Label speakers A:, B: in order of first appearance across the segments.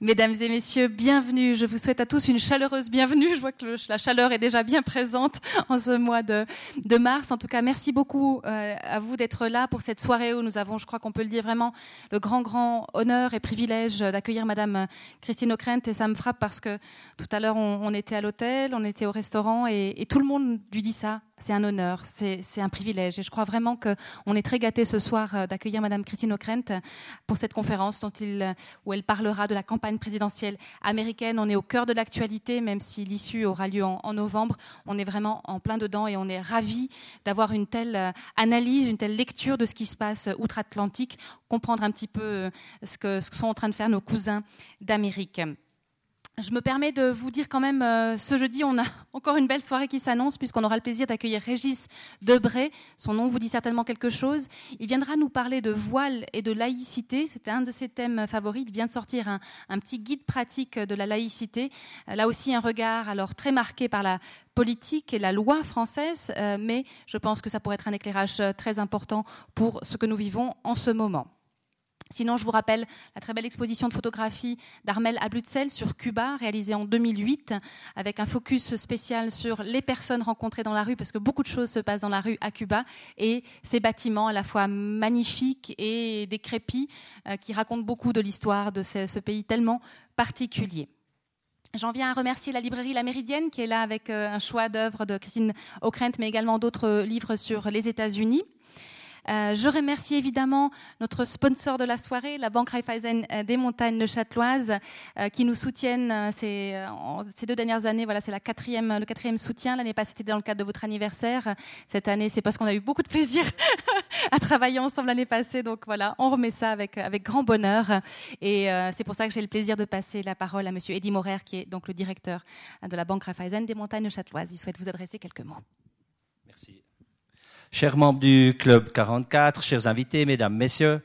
A: Mesdames et messieurs, bienvenue. Je vous souhaite à tous une chaleureuse bienvenue. Je vois que la chaleur est déjà bien présente en ce mois de, mars. En tout cas, merci beaucoup euh, à vous d'être là pour cette soirée où nous avons, je crois qu'on peut le dire vraiment, le grand, grand honneur et privilège d'accueillir Madame Christine Ockrent. Et ça me frappe parce que tout à l'heure, on, était à l'hôtel, on était au restaurant et, et tout le monde lui dit ça c'est un honneur, c'est un privilège. Et je crois vraiment qu'on est très gâtés ce soir euh, d'accueillir Madame Christine Ockrent pour cette conférence il, où elle parlera de la campagne présidentielle américaine. On est au cœur de l'actualité, même si l'issue aura lieu en, novembre. On est vraiment en plein dedans et on est ravis d'avoir une telle euh, analyse, une telle lecture de ce qui se passe outre-Atlantique, comprendre un petit peu euh, ce que sont en train de faire nos cousins d'Amérique. Je me permets de vous dire quand même, euh, ce jeudi, on a encore une belle soirée qui s'annonce, puisqu'on aura le plaisir d'accueillir Régis Debray. Son nom vous dit certainement quelque chose. Il viendra nous parler de voile et de laïcité. C'était un de ses thèmes favoris. Il vient de sortir un, petit guide pratique de la laïcité. Euh, là aussi, un regard alors très marqué par la politique et la loi française, euh, mais je pense que ça pourrait être un éclairage très important pour ce que nous vivons en ce moment. Sinon, je vous rappelle la très belle exposition de photographie d'Armel Ablutzel sur Cuba, réalisée en 2008, avec un focus spécial sur les personnes rencontrées dans la rue, parce que beaucoup de choses se passent dans la rue à Cuba, et ces bâtiments à la fois magnifiques et décrépits, euh, qui racontent beaucoup de l'histoire de ce, pays tellement particulier. J'en viens à remercier la librairie La Méridienne, qui est là avec euh, un choix d'œuvres de Christine Ockrent, mais également d'autres livres sur les États-Unis. Euh, je remercie évidemment notre sponsor de la soirée, la Banque Raiffeisen euh, des montagnes de Châteloise, euh, qui nous soutiennent ces, deux dernières années. Voilà, c'est le quatrième soutien. L'année passée, c'était dans le cadre de votre anniversaire. Cette année, c'est parce qu'on a eu beaucoup de plaisir à travailler ensemble l'année passée. Donc voilà, on remet ça avec, avec grand bonheur. Et c'est pour ça que j'ai le plaisir de passer la parole à Monsieur Eddy Morer, qui est donc le directeur de la Banque Raiffeisen des montagnes de Châteloise. Il souhaite vous adresser quelques mots.
B: Merci. Chers membres du Club 44, chers invités, mesdames, messieurs,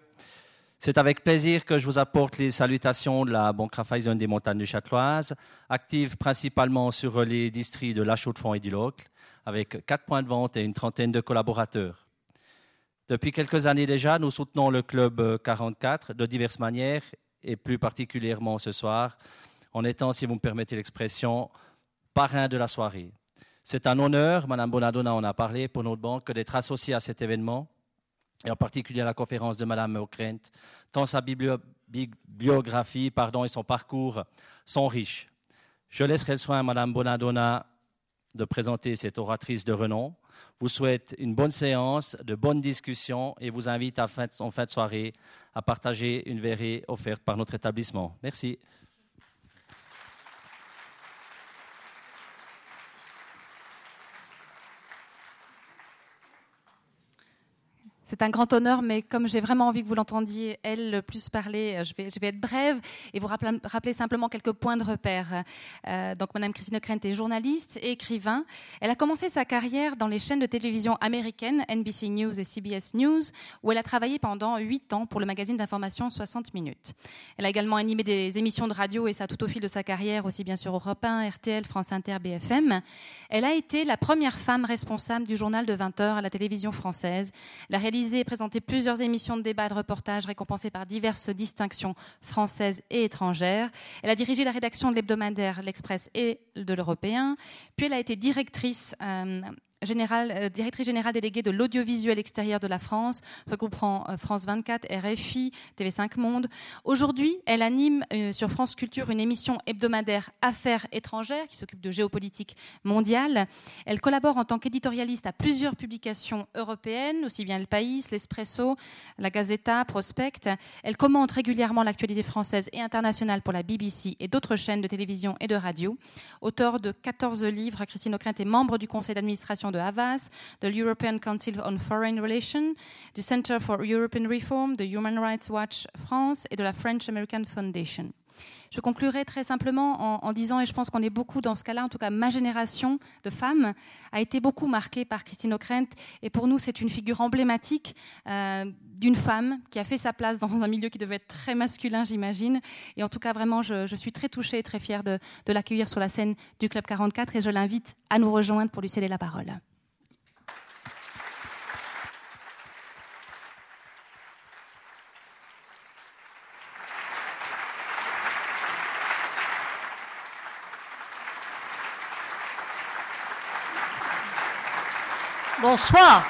B: c'est avec plaisir que je vous apporte les salutations de la Banque Raiffeisen des montagnes du Châteloise, active principalement sur les districts de La Chaux-de-Fonds et du Locle, avec quatre points de vente et une trentaine de collaborateurs. Depuis quelques années déjà, nous soutenons le Club 44 de diverses manières, et plus particulièrement ce soir, en étant, si vous me permettez l'expression, parrain de la soirée. C'est un honneur, Madame Bonadonna en a parlé, pour notre banque, d'être associée à cet événement, et en particulier à la conférence de Madame Ockrent, tant sa biographie pardon, et son parcours sont riches. Je laisserai le soin à Madame Bonadonna de présenter cette oratrice de renom. Vous souhaite une bonne séance, de bonnes discussions et vous invite en fin de soirée à partager une verrée offerte par notre établissement. Merci.
A: C'est un grand honneur, mais comme j'ai vraiment envie que vous l'entendiez, elle, plus parler, euh, je vais, être brève et vous rappeler, simplement quelques points de repère. Euh, donc, Madame Christine Ockrent est journaliste et écrivain. Elle a commencé sa carrière dans les chaînes de télévision américaines, NBC News et CBS News, où elle a travaillé pendant huit ans pour le magazine d'information 60 minutes. Elle a également animé des émissions de radio et ça tout au fil de sa carrière, aussi bien sûr Europe 1, RTL, France Inter, BFM. Elle a été la première femme responsable du journal de 20 heures à la télévision française. La et présenté plusieurs émissions de débat et de reportage récompensées par diverses distinctions françaises et étrangères. Elle a dirigé la rédaction de l'hebdomadaire L'Express et de l'Européen. Puis elle a été directrice euh, euh, directrice générale déléguée de l'audiovisuel extérieur de la France, regroupant euh, France 24, RFI, TV5 Monde. Aujourd'hui, elle anime euh, sur France Culture une émission hebdomadaire Affaires étrangères qui s'occupe de géopolitique mondiale. Elle collabore en tant qu'éditorialiste à plusieurs publications européennes, aussi bien Le País, L'Espresso, La Gazeta, Prospect. Elle commente régulièrement l'actualité française et internationale pour la BBC et d'autres chaînes de télévision et de radio. Auteur de 14 livres, Christine Ockrent est membre du conseil d'administration de Havas, de l'European Council on Foreign Relations, du Center for European Reform, de Human Rights Watch France et de la French American Foundation. Je conclurai très simplement en, disant, et je pense qu'on est beaucoup dans ce cas-là, en tout cas ma génération de femmes a été beaucoup marquée par Christine Ockrent, et pour nous c'est une figure emblématique euh, d'une femme qui a fait sa place dans un milieu qui devait être très masculin, j'imagine. Et en tout cas, vraiment, je, suis très touchée et très fière de l'accueillir sur la scène du Club 44, et je l'invite à nous rejoindre pour lui céder la parole.
C: Bonsoir.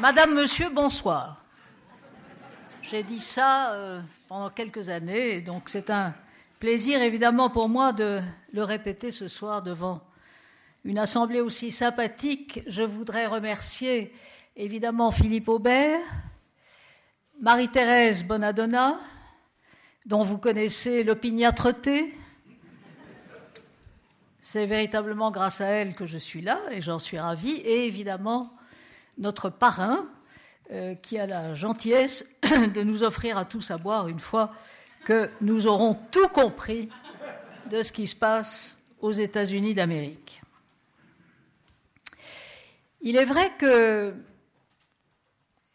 C: Madame, Monsieur, bonsoir. J'ai dit ça euh, pendant quelques années, donc c'est un plaisir évidemment pour moi de le répéter ce soir devant une assemblée aussi sympathique. Je voudrais remercier évidemment Philippe Aubert, Marie-Thérèse Bonadonna, dont vous connaissez l'opiniâtreté, c'est véritablement grâce à elle que je suis là et j'en suis ravie. Et évidemment, notre parrain, euh, qui a la gentillesse de nous offrir à tous à boire une fois que nous aurons tout compris de ce qui se passe aux États-Unis d'Amérique. Il est vrai que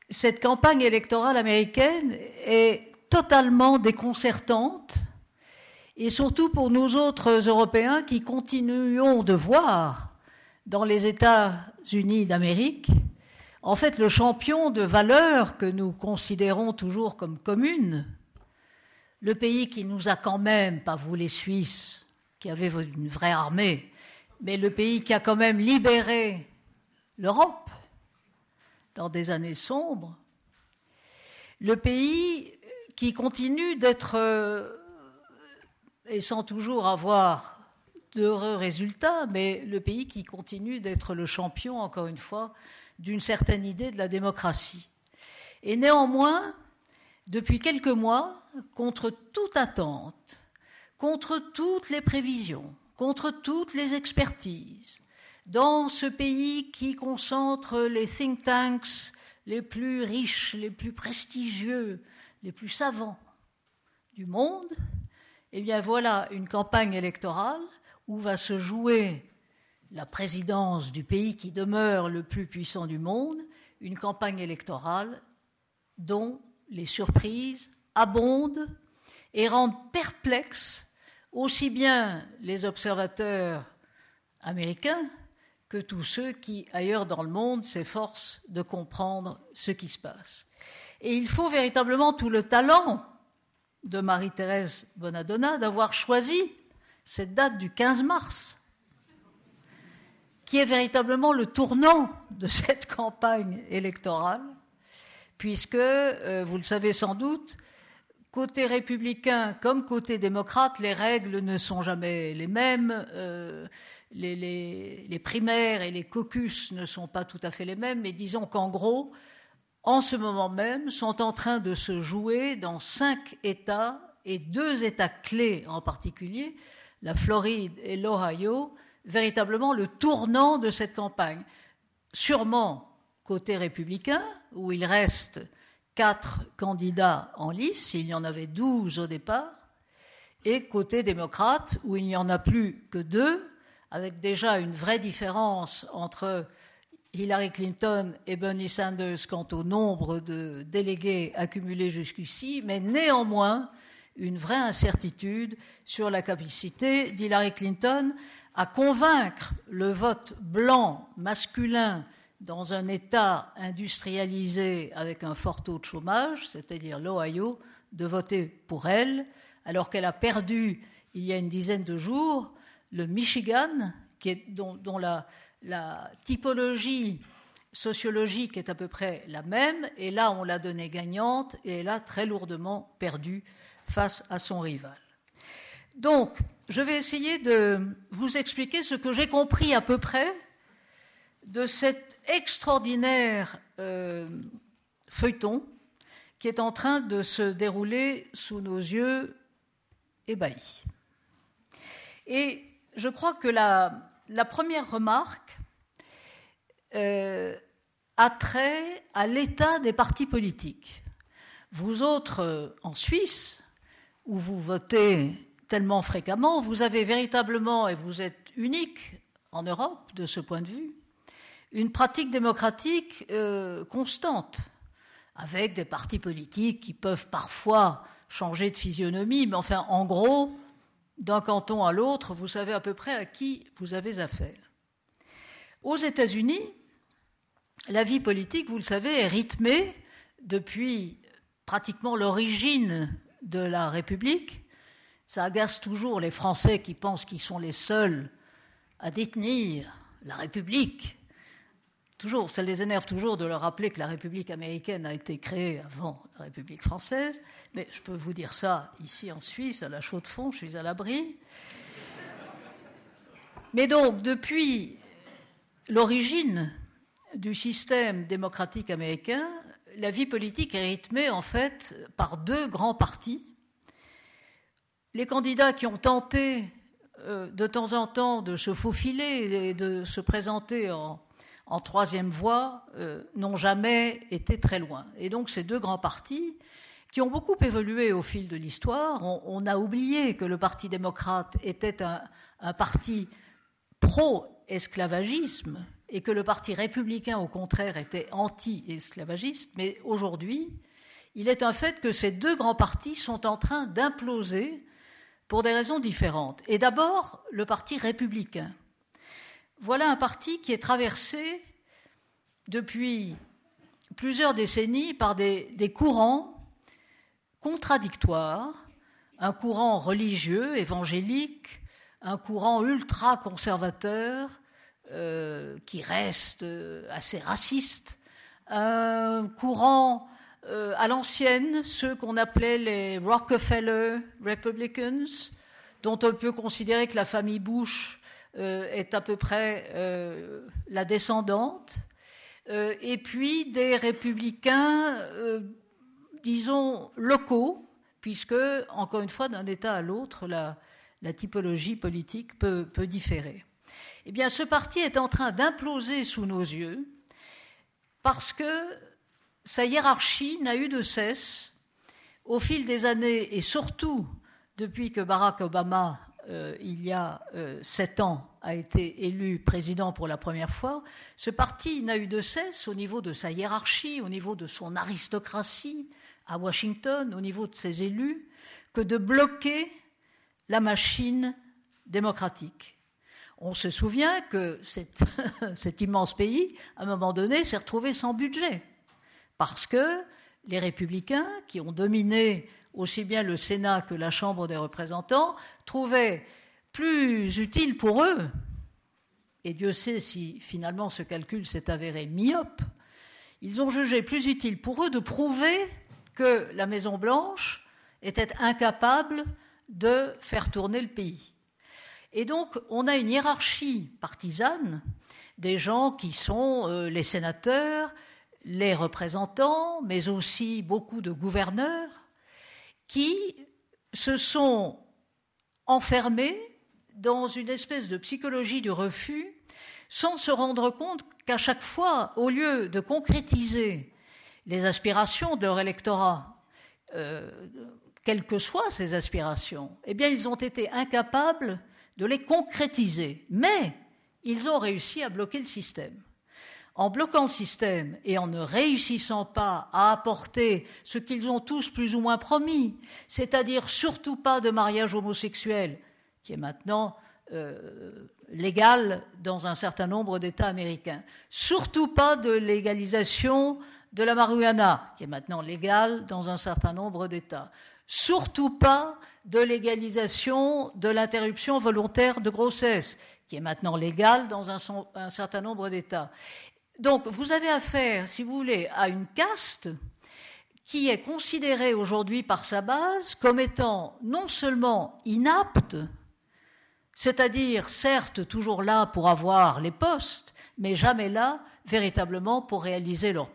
C: cette campagne électorale américaine est totalement déconcertante et surtout pour nous autres Européens qui continuons de voir dans les États-Unis d'Amérique, en fait, le champion de valeurs que nous considérons toujours comme communes, le pays qui nous a quand même, pas vous les Suisses, qui avez une vraie armée, mais le pays qui a quand même libéré l'Europe dans des années sombres, le pays qui continue d'être et sans toujours avoir d'heureux résultats, mais le pays qui continue d'être le champion, encore une fois, d'une certaine idée de la démocratie. Et néanmoins, depuis quelques mois, contre toute attente, contre toutes les prévisions, contre toutes les expertises, dans ce pays qui concentre les think tanks les plus riches, les plus prestigieux, les plus savants du monde, eh bien voilà une campagne électorale où va se jouer la présidence du pays qui demeure le plus puissant du monde, une campagne électorale dont les surprises abondent et rendent perplexes aussi bien les observateurs américains que tous ceux qui, ailleurs dans le monde, s'efforcent de comprendre ce qui se passe. Et il faut véritablement tout le talent de Marie-Thérèse Bonadonna d'avoir choisi cette date du 15 mars, qui est véritablement le tournant de cette campagne électorale, puisque, euh, vous le savez sans doute, côté républicain comme côté démocrate, les règles ne sont jamais les mêmes. Euh, les, les, primaires et les caucus ne sont pas tout à fait les mêmes, mais disons qu'en gros, en ce moment même, sont en train de se jouer dans cinq États et deux États clés en particulier, la Floride et l'Ohio, véritablement le tournant de cette campagne. Sûrement côté républicain, où il reste quatre candidats en lice, il y en avait douze au départ, et côté démocrate, où il n'y en a plus que deux, avec déjà une vraie différence entre Hillary Clinton et Bernie Sanders quant au nombre de délégués accumulés jusqu'ici, mais néanmoins une vraie incertitude sur la capacité d'Hillary Clinton à convaincre le vote blanc masculin dans un État industrialisé avec un fort taux de chômage, c'est-à-dire l'Ohio, de voter pour elle, alors qu'elle a perdu il y a une dizaine de jours le Michigan, dont la, la typologie sociologique est à peu près la même, et là on l'a donnée gagnante, et elle a très lourdement perdu face à son rival. Donc, je vais essayer de vous expliquer ce que j'ai compris à peu près de cet extraordinaire euh, feuilleton qui est en train de se dérouler sous nos yeux ébahis. Et je crois que la, la première remarque euh, a trait à l'état des partis politiques. Vous autres, euh, en Suisse, où vous votez tellement fréquemment, vous avez véritablement, et vous êtes unique en Europe de ce point de vue, une pratique démocratique euh, constante, avec des partis politiques qui peuvent parfois changer de physionomie, mais enfin, en gros, d'un canton à l'autre, vous savez à peu près à qui vous avez affaire. Aux États-Unis, la vie politique, vous le savez, est rythmée depuis pratiquement l'origine de la République. Ça agace toujours les Français qui pensent qu'ils sont les seuls à détenir la République, toujours, ça les énerve toujours de leur rappeler que la République américaine a été créée avant la République française, mais je peux vous dire ça ici en Suisse, à la chaux de fond, je suis à l'abri. Mais donc, depuis l'origine du système démocratique américain, la vie politique est rythmée en fait par deux grands partis. Les candidats qui ont tenté euh, de temps en temps de se faufiler et de se présenter en, troisième voie euh, n'ont jamais été très loin. Et donc ces deux grands partis, qui ont beaucoup évolué au fil de l'histoire, on, a oublié que le Parti démocrate était un parti pro-esclavagisme et que le Parti républicain, au contraire, était anti-esclavagiste, mais aujourd'hui, il est un fait que ces deux grands partis sont en train d'imploser pour des raisons différentes. Et d'abord, le Parti républicain. Voilà un parti qui est traversé depuis plusieurs décennies par des, courants contradictoires, un courant religieux, évangélique, un courant ultra-conservateur euh, qui reste euh, assez raciste, un courant euh, à l'ancienne, ceux qu'on appelait les Rockefeller Republicans, dont on peut considérer que la famille Bush est à peu près la descendante, et puis des républicains, disons, locaux, puisque, encore une fois, d'un État à l'autre, la, typologie politique peut, différer. Eh bien, ce parti est en train d'imploser sous nos yeux parce que sa hiérarchie n'a eu de cesse, au fil des années et surtout depuis que Barack Obama, euh, il y a euh, sept ans, a été élu président pour la première fois, ce parti n'a eu de cesse, au niveau de sa hiérarchie, au niveau de son aristocratie à Washington, au niveau de ses élus, que de bloquer la machine démocratique. On se souvient que cet, immense pays, à un moment donné, s'est retrouvé sans budget, parce que les républicains, qui ont dominé aussi bien le Sénat que la Chambre des représentants, trouvaient plus utile pour eux, et Dieu sait si finalement ce calcul s'est avéré myope, ils ont jugé plus utile pour eux de prouver que la Maison-Blanche était incapable de faire tourner le pays. Et donc, on a une hiérarchie partisane des gens qui sont euh, les sénateurs, les représentants, mais aussi beaucoup de gouverneurs, qui se sont enfermés dans une espèce de psychologie du refus, sans se rendre compte qu'à chaque fois, au lieu de concrétiser les aspirations de leur électorat, euh, quelles que soient ces aspirations, eh bien, ils ont été incapables de les concrétiser. Mais ils ont réussi à bloquer le système. En bloquant le système et en ne réussissant pas à apporter ce qu'ils ont tous plus ou moins promis, c'est-à-dire surtout pas de mariage homosexuel, qui est maintenant euh, légal dans un certain nombre d'États américains, surtout pas de légalisation de la marijuana, qui est maintenant légale dans un certain nombre d'États, surtout pas de légalisation de l'interruption volontaire de grossesse, qui est maintenant légale dans un, certain nombre d'États. Donc, vous avez affaire, si vous voulez, à une caste qui est considérée aujourd'hui par sa base comme étant non seulement inapte, c'est-à-dire certes toujours là pour avoir les postes, mais jamais là véritablement pour réaliser leurs,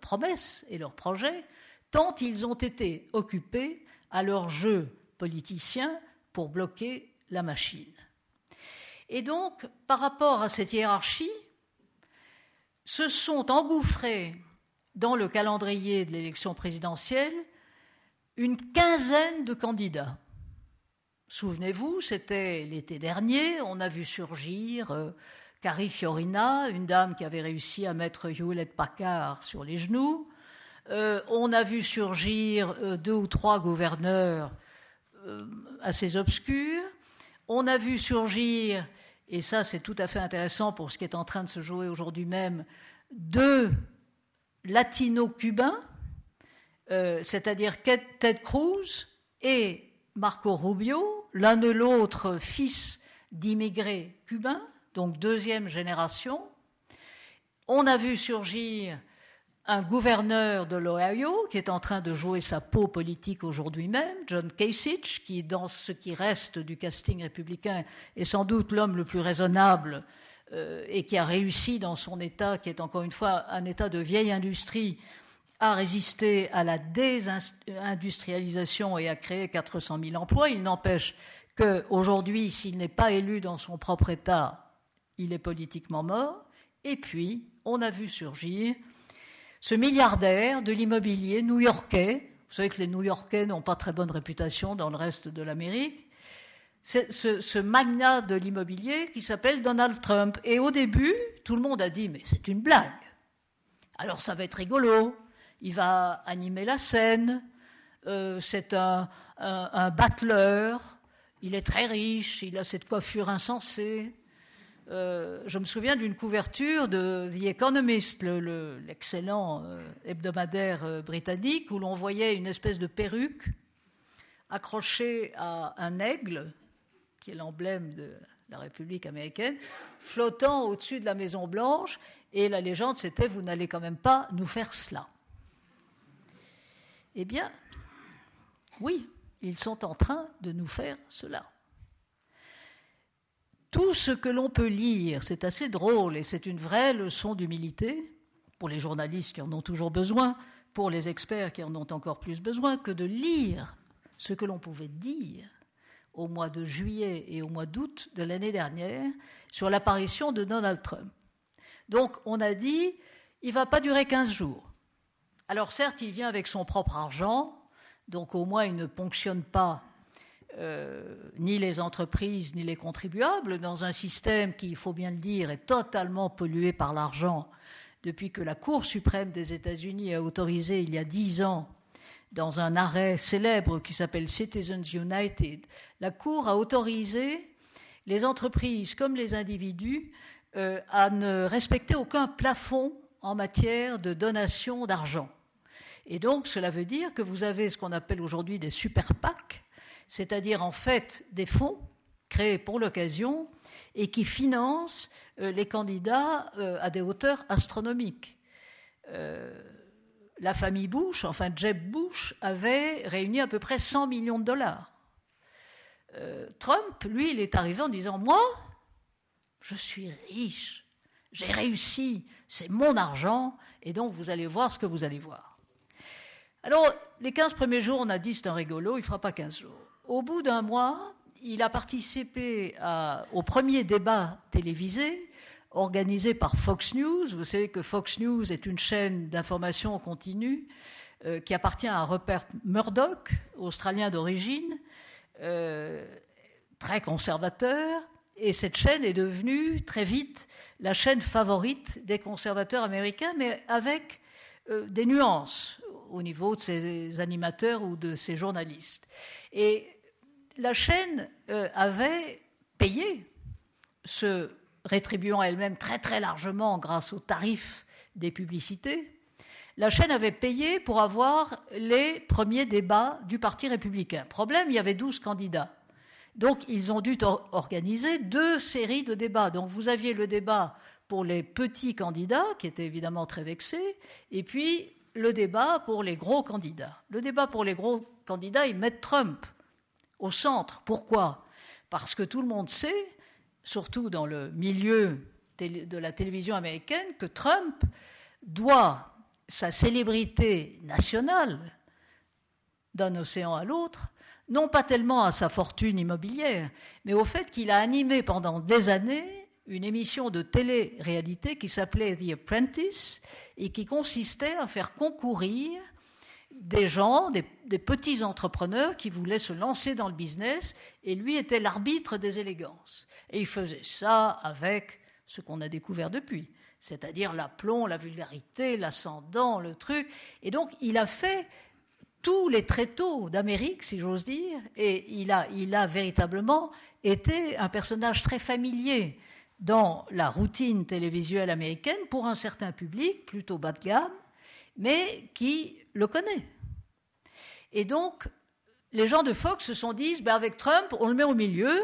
C: promesses et leurs projets, tant ils ont été occupés à leur jeu politicien pour bloquer la machine. Et donc, par rapport à cette hiérarchie, se sont engouffrés dans le calendrier de l'élection présidentielle une quinzaine de candidats. Souvenez-vous, c'était l'été dernier, on a vu surgir euh, Carrie Fiorina, une dame qui avait réussi à mettre Hewlett Packard sur les genoux, euh, on a vu surgir euh, deux ou trois gouverneurs assez obscurs. On a vu surgir, et ça c'est tout à fait intéressant pour ce qui est en train de se jouer aujourd'hui même, deux latino-cubains, c'est-à-dire Ted Cruz et Marco Rubio, l'un de l'autre fils d'immigrés cubains, donc deuxième génération, On a vu surgir un gouverneur de l'Ohio qui est en train de jouer sa peau politique aujourd'hui même, John Kasich, qui, dans ce qui reste du casting républicain, est sans doute l'homme le plus raisonnable euh, et qui a réussi dans son État, qui est encore une fois un État de vieille industrie, à résister à la désindustrialisation et à créer 400 000 emplois. Il n'empêche qu'aujourd'hui, s'il n'est pas élu dans son propre État, il est politiquement mort. Et puis, on a vu surgir ce milliardaire de l'immobilier new-yorkais, vous savez que les New-Yorkais n'ont pas très bonne réputation dans le reste de l'Amérique, ce, magnat de l'immobilier qui s'appelle Donald Trump. Et au début, tout le monde a dit, mais c'est une blague. Alors ça va être rigolo, il va animer la scène, euh, c'est un, un, il est très riche, il a cette coiffure insensée, euh, je me souviens d'une couverture de The Economist, l'excellent euh, hebdomadaire euh, britannique, où l'on voyait une espèce de perruque accrochée à un aigle, qui est l'emblème de la République américaine, flottant au-dessus de la Maison Blanche, et la légende c'était Vous n'allez quand même pas nous faire cela. Eh bien, oui, ils sont en train de nous faire cela tout ce que l'on peut lire, c'est assez drôle et c'est une vraie leçon d'humilité pour les journalistes qui en ont toujours besoin, pour les experts qui en ont encore plus besoin, que de lire ce que l'on pouvait dire au mois de juillet et au mois d'août de l'année dernière sur l'apparition de Donald Trump. Donc on a dit, il ne va pas durer 15 jours. Alors certes, il vient avec son propre argent, donc au moins il ne ponctionne pas euh, ni les entreprises ni les contribuables dans un système qui, il faut bien le dire, est totalement pollué par l'argent depuis que la Cour suprême des États-Unis a autorisé il y a dix ans, dans un arrêt célèbre qui s'appelle Citizens United, la Cour a autorisé les entreprises comme les individus euh, à ne respecter aucun plafond en matière de donation d'argent. Et donc, cela veut dire que vous avez ce qu'on appelle aujourd'hui des super PAC, c'est-à-dire en fait des fonds créés pour l'occasion et qui financent euh, les candidats euh, à des hauteurs astronomiques. Euh, la famille Bush, enfin Jeb Bush, avait réuni à peu près 100 millions de dollars. Trump, lui, il est arrivé en disant Moi, je suis riche, j'ai réussi, c'est mon argent, et donc vous allez voir ce que vous allez voir. Alors, les 15 premiers jours, on a dit c'est un rigolo, il ne fera pas 15 jours. Au bout d'un mois, il a participé au premier débat télévisé organisé par Fox News. Vous savez que Fox News est une chaîne d'information continue euh, qui appartient à Rupert Murdoch, australien d'origine, euh, très conservateur. Et cette chaîne est devenue très vite la chaîne favorite des conservateurs américains, mais avec euh, des nuances au niveau de ses animateurs ou de ses journalistes. La chaîne euh, avait payé, se rétribuant elle-même très très largement grâce aux tarifs des publicités, la chaîne avait payé pour avoir les premiers débats du Parti républicain. Problème, il y avait 12 candidats. Donc ils ont dû organiser deux séries de débats. Donc vous aviez le débat pour les petits candidats, qui étaient évidemment très vexés, et puis le débat pour les gros candidats. Le débat pour les gros candidats, ils mettent Trump au centre. Pourquoi? Parce que tout le monde sait, surtout dans le milieu de la télévision américaine, que Trump doit sa célébrité nationale d'un océan à l'autre, non pas tellement à sa fortune immobilière, mais au fait qu'il a animé pendant des années une émission de télé-réalité qui s'appelait The Apprentice et qui consistait à faire concourir des gens, des, petits entrepreneurs qui voulaient se lancer dans le business, et lui était l'arbitre des élégances. Et il faisait ça avec ce qu'on a découvert depuis, c'est-à-dire l'aplomb, la vulgarité, l'ascendant, le truc. Et donc il a fait tous les tréteaux d'Amérique, si j'ose dire, et il a, véritablement été un personnage très familier dans la routine télévisuelle américaine pour un certain public, plutôt bas de gamme, mais qui le connaît. Et donc, les gens de Fox se sont dit, ben avec Trump, on le met au milieu,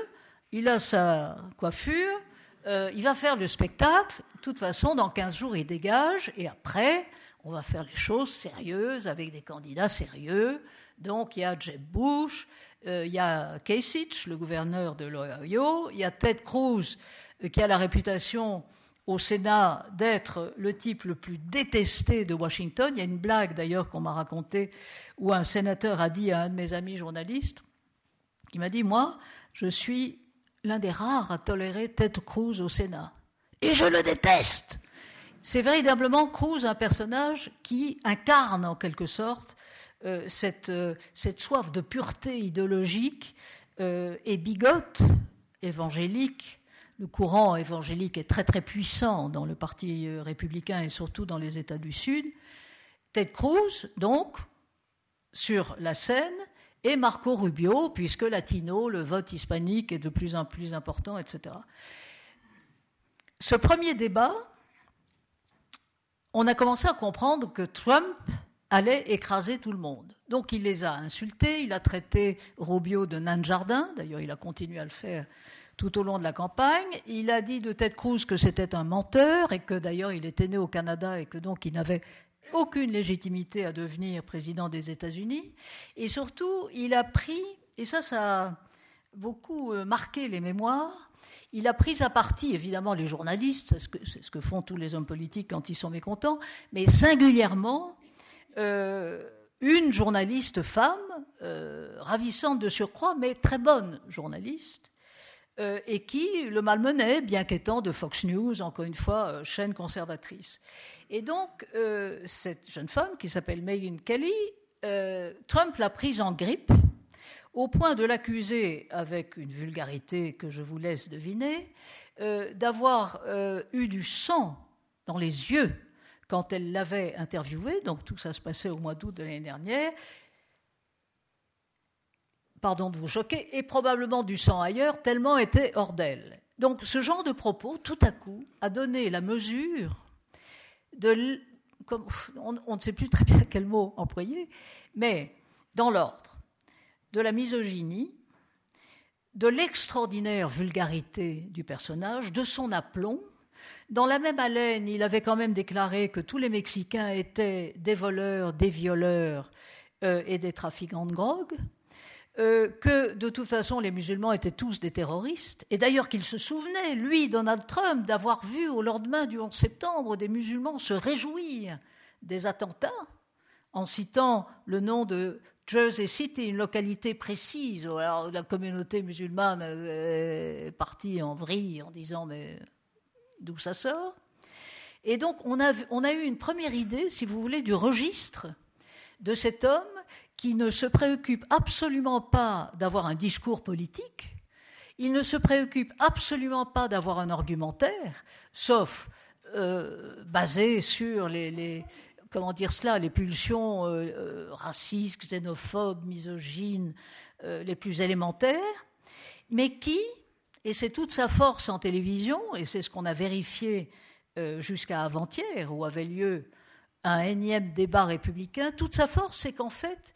C: il a sa coiffure, euh, il va faire le spectacle. De toute façon, dans 15 jours, il dégage. Et après, on va faire les choses sérieuses avec des candidats sérieux. Donc, il y a Jeb Bush, euh, il y a Kasich, le gouverneur de l'Ohio, il y a Ted Cruz, euh, qui a la réputation au Sénat d'être le type le plus détesté de Washington. Il y a une blague d'ailleurs qu'on m'a racontée où un sénateur a dit à un de mes amis journalistes, il m'a dit, moi, je suis l'un des rares à tolérer Ted Cruz au Sénat. Et je le déteste. C'est véritablement Cruz un personnage qui incarne en quelque sorte euh, cette, euh, cette, soif de pureté idéologique euh, et bigote évangélique. Le courant évangélique est très très puissant dans le Parti républicain et surtout dans les États du Sud. Ted Cruz, donc, sur la scène, et Marco Rubio, puisque latino, le vote hispanique est de plus en plus important, etc. Ce premier débat, on a commencé à comprendre que Trump allait écraser tout le monde. Donc il les a insultés, il a traité Rubio de nain jardin, d'ailleurs il a continué à le faire tout au long de la campagne. Il a dit de Ted Cruz que c'était un menteur et que d'ailleurs il était né au Canada et que donc il n'avait aucune légitimité à devenir président des États-Unis. Et surtout, il a pris, et ça, ça a beaucoup euh, marqué les mémoires, il a pris à partie, évidemment, les journalistes, c'est ce, que, font tous les hommes politiques quand ils sont mécontents, mais singulièrement euh, une journaliste femme, euh, ravissante de surcroît, mais très bonne journaliste, et qui le malmenait, bien qu'étant de Fox News, encore une fois, chaîne conservatrice. Et donc, euh, cette jeune femme qui s'appelle Megyn Kelly, euh, Trump l'a prise en grippe au point de l'accuser, avec une vulgarité que je vous laisse deviner, euh, d'avoir eu du sang dans les yeux quand elle l'avait interviewé. Donc tout ça se passait au mois d'août de l'année dernière. Pardon de vous choquer, et probablement du sang ailleurs, tellement était hors d'elle. Donc ce genre de propos, tout à coup, a donné la mesure on, ne sait plus très bien quel mot employer, mais dans l'ordre de la misogynie, de l'extraordinaire vulgarité du personnage, de son aplomb. Dans la même haleine, il avait quand même déclaré que tous les Mexicains étaient des voleurs, des violeurs euh, et des trafiquants de drogue. Euh, que de toute façon les musulmans étaient tous des terroristes, et d'ailleurs qu'il se souvenait, lui, Donald Trump, d'avoir vu au lendemain du 11 septembre des musulmans se réjouir des attentats, en citant le nom de Jersey City, une localité précise. Alors la communauté musulmane est partie en vrille en disant mais d'où ça sort? Et donc on a eu une première idée, si vous voulez, du registre de cet homme qui ne se préoccupe absolument pas d'avoir un discours politique, il ne se préoccupe absolument pas d'avoir un argumentaire, sauf euh, basé sur les, comment dire cela, les pulsions euh, euh, racistes, xénophobes, misogynes, les plus élémentaires, mais qui, et c'est toute sa force en télévision, et c'est ce qu'on a vérifié jusqu'à avant-hier, où avait lieu un énième débat républicain, toute sa force, c'est qu'en fait,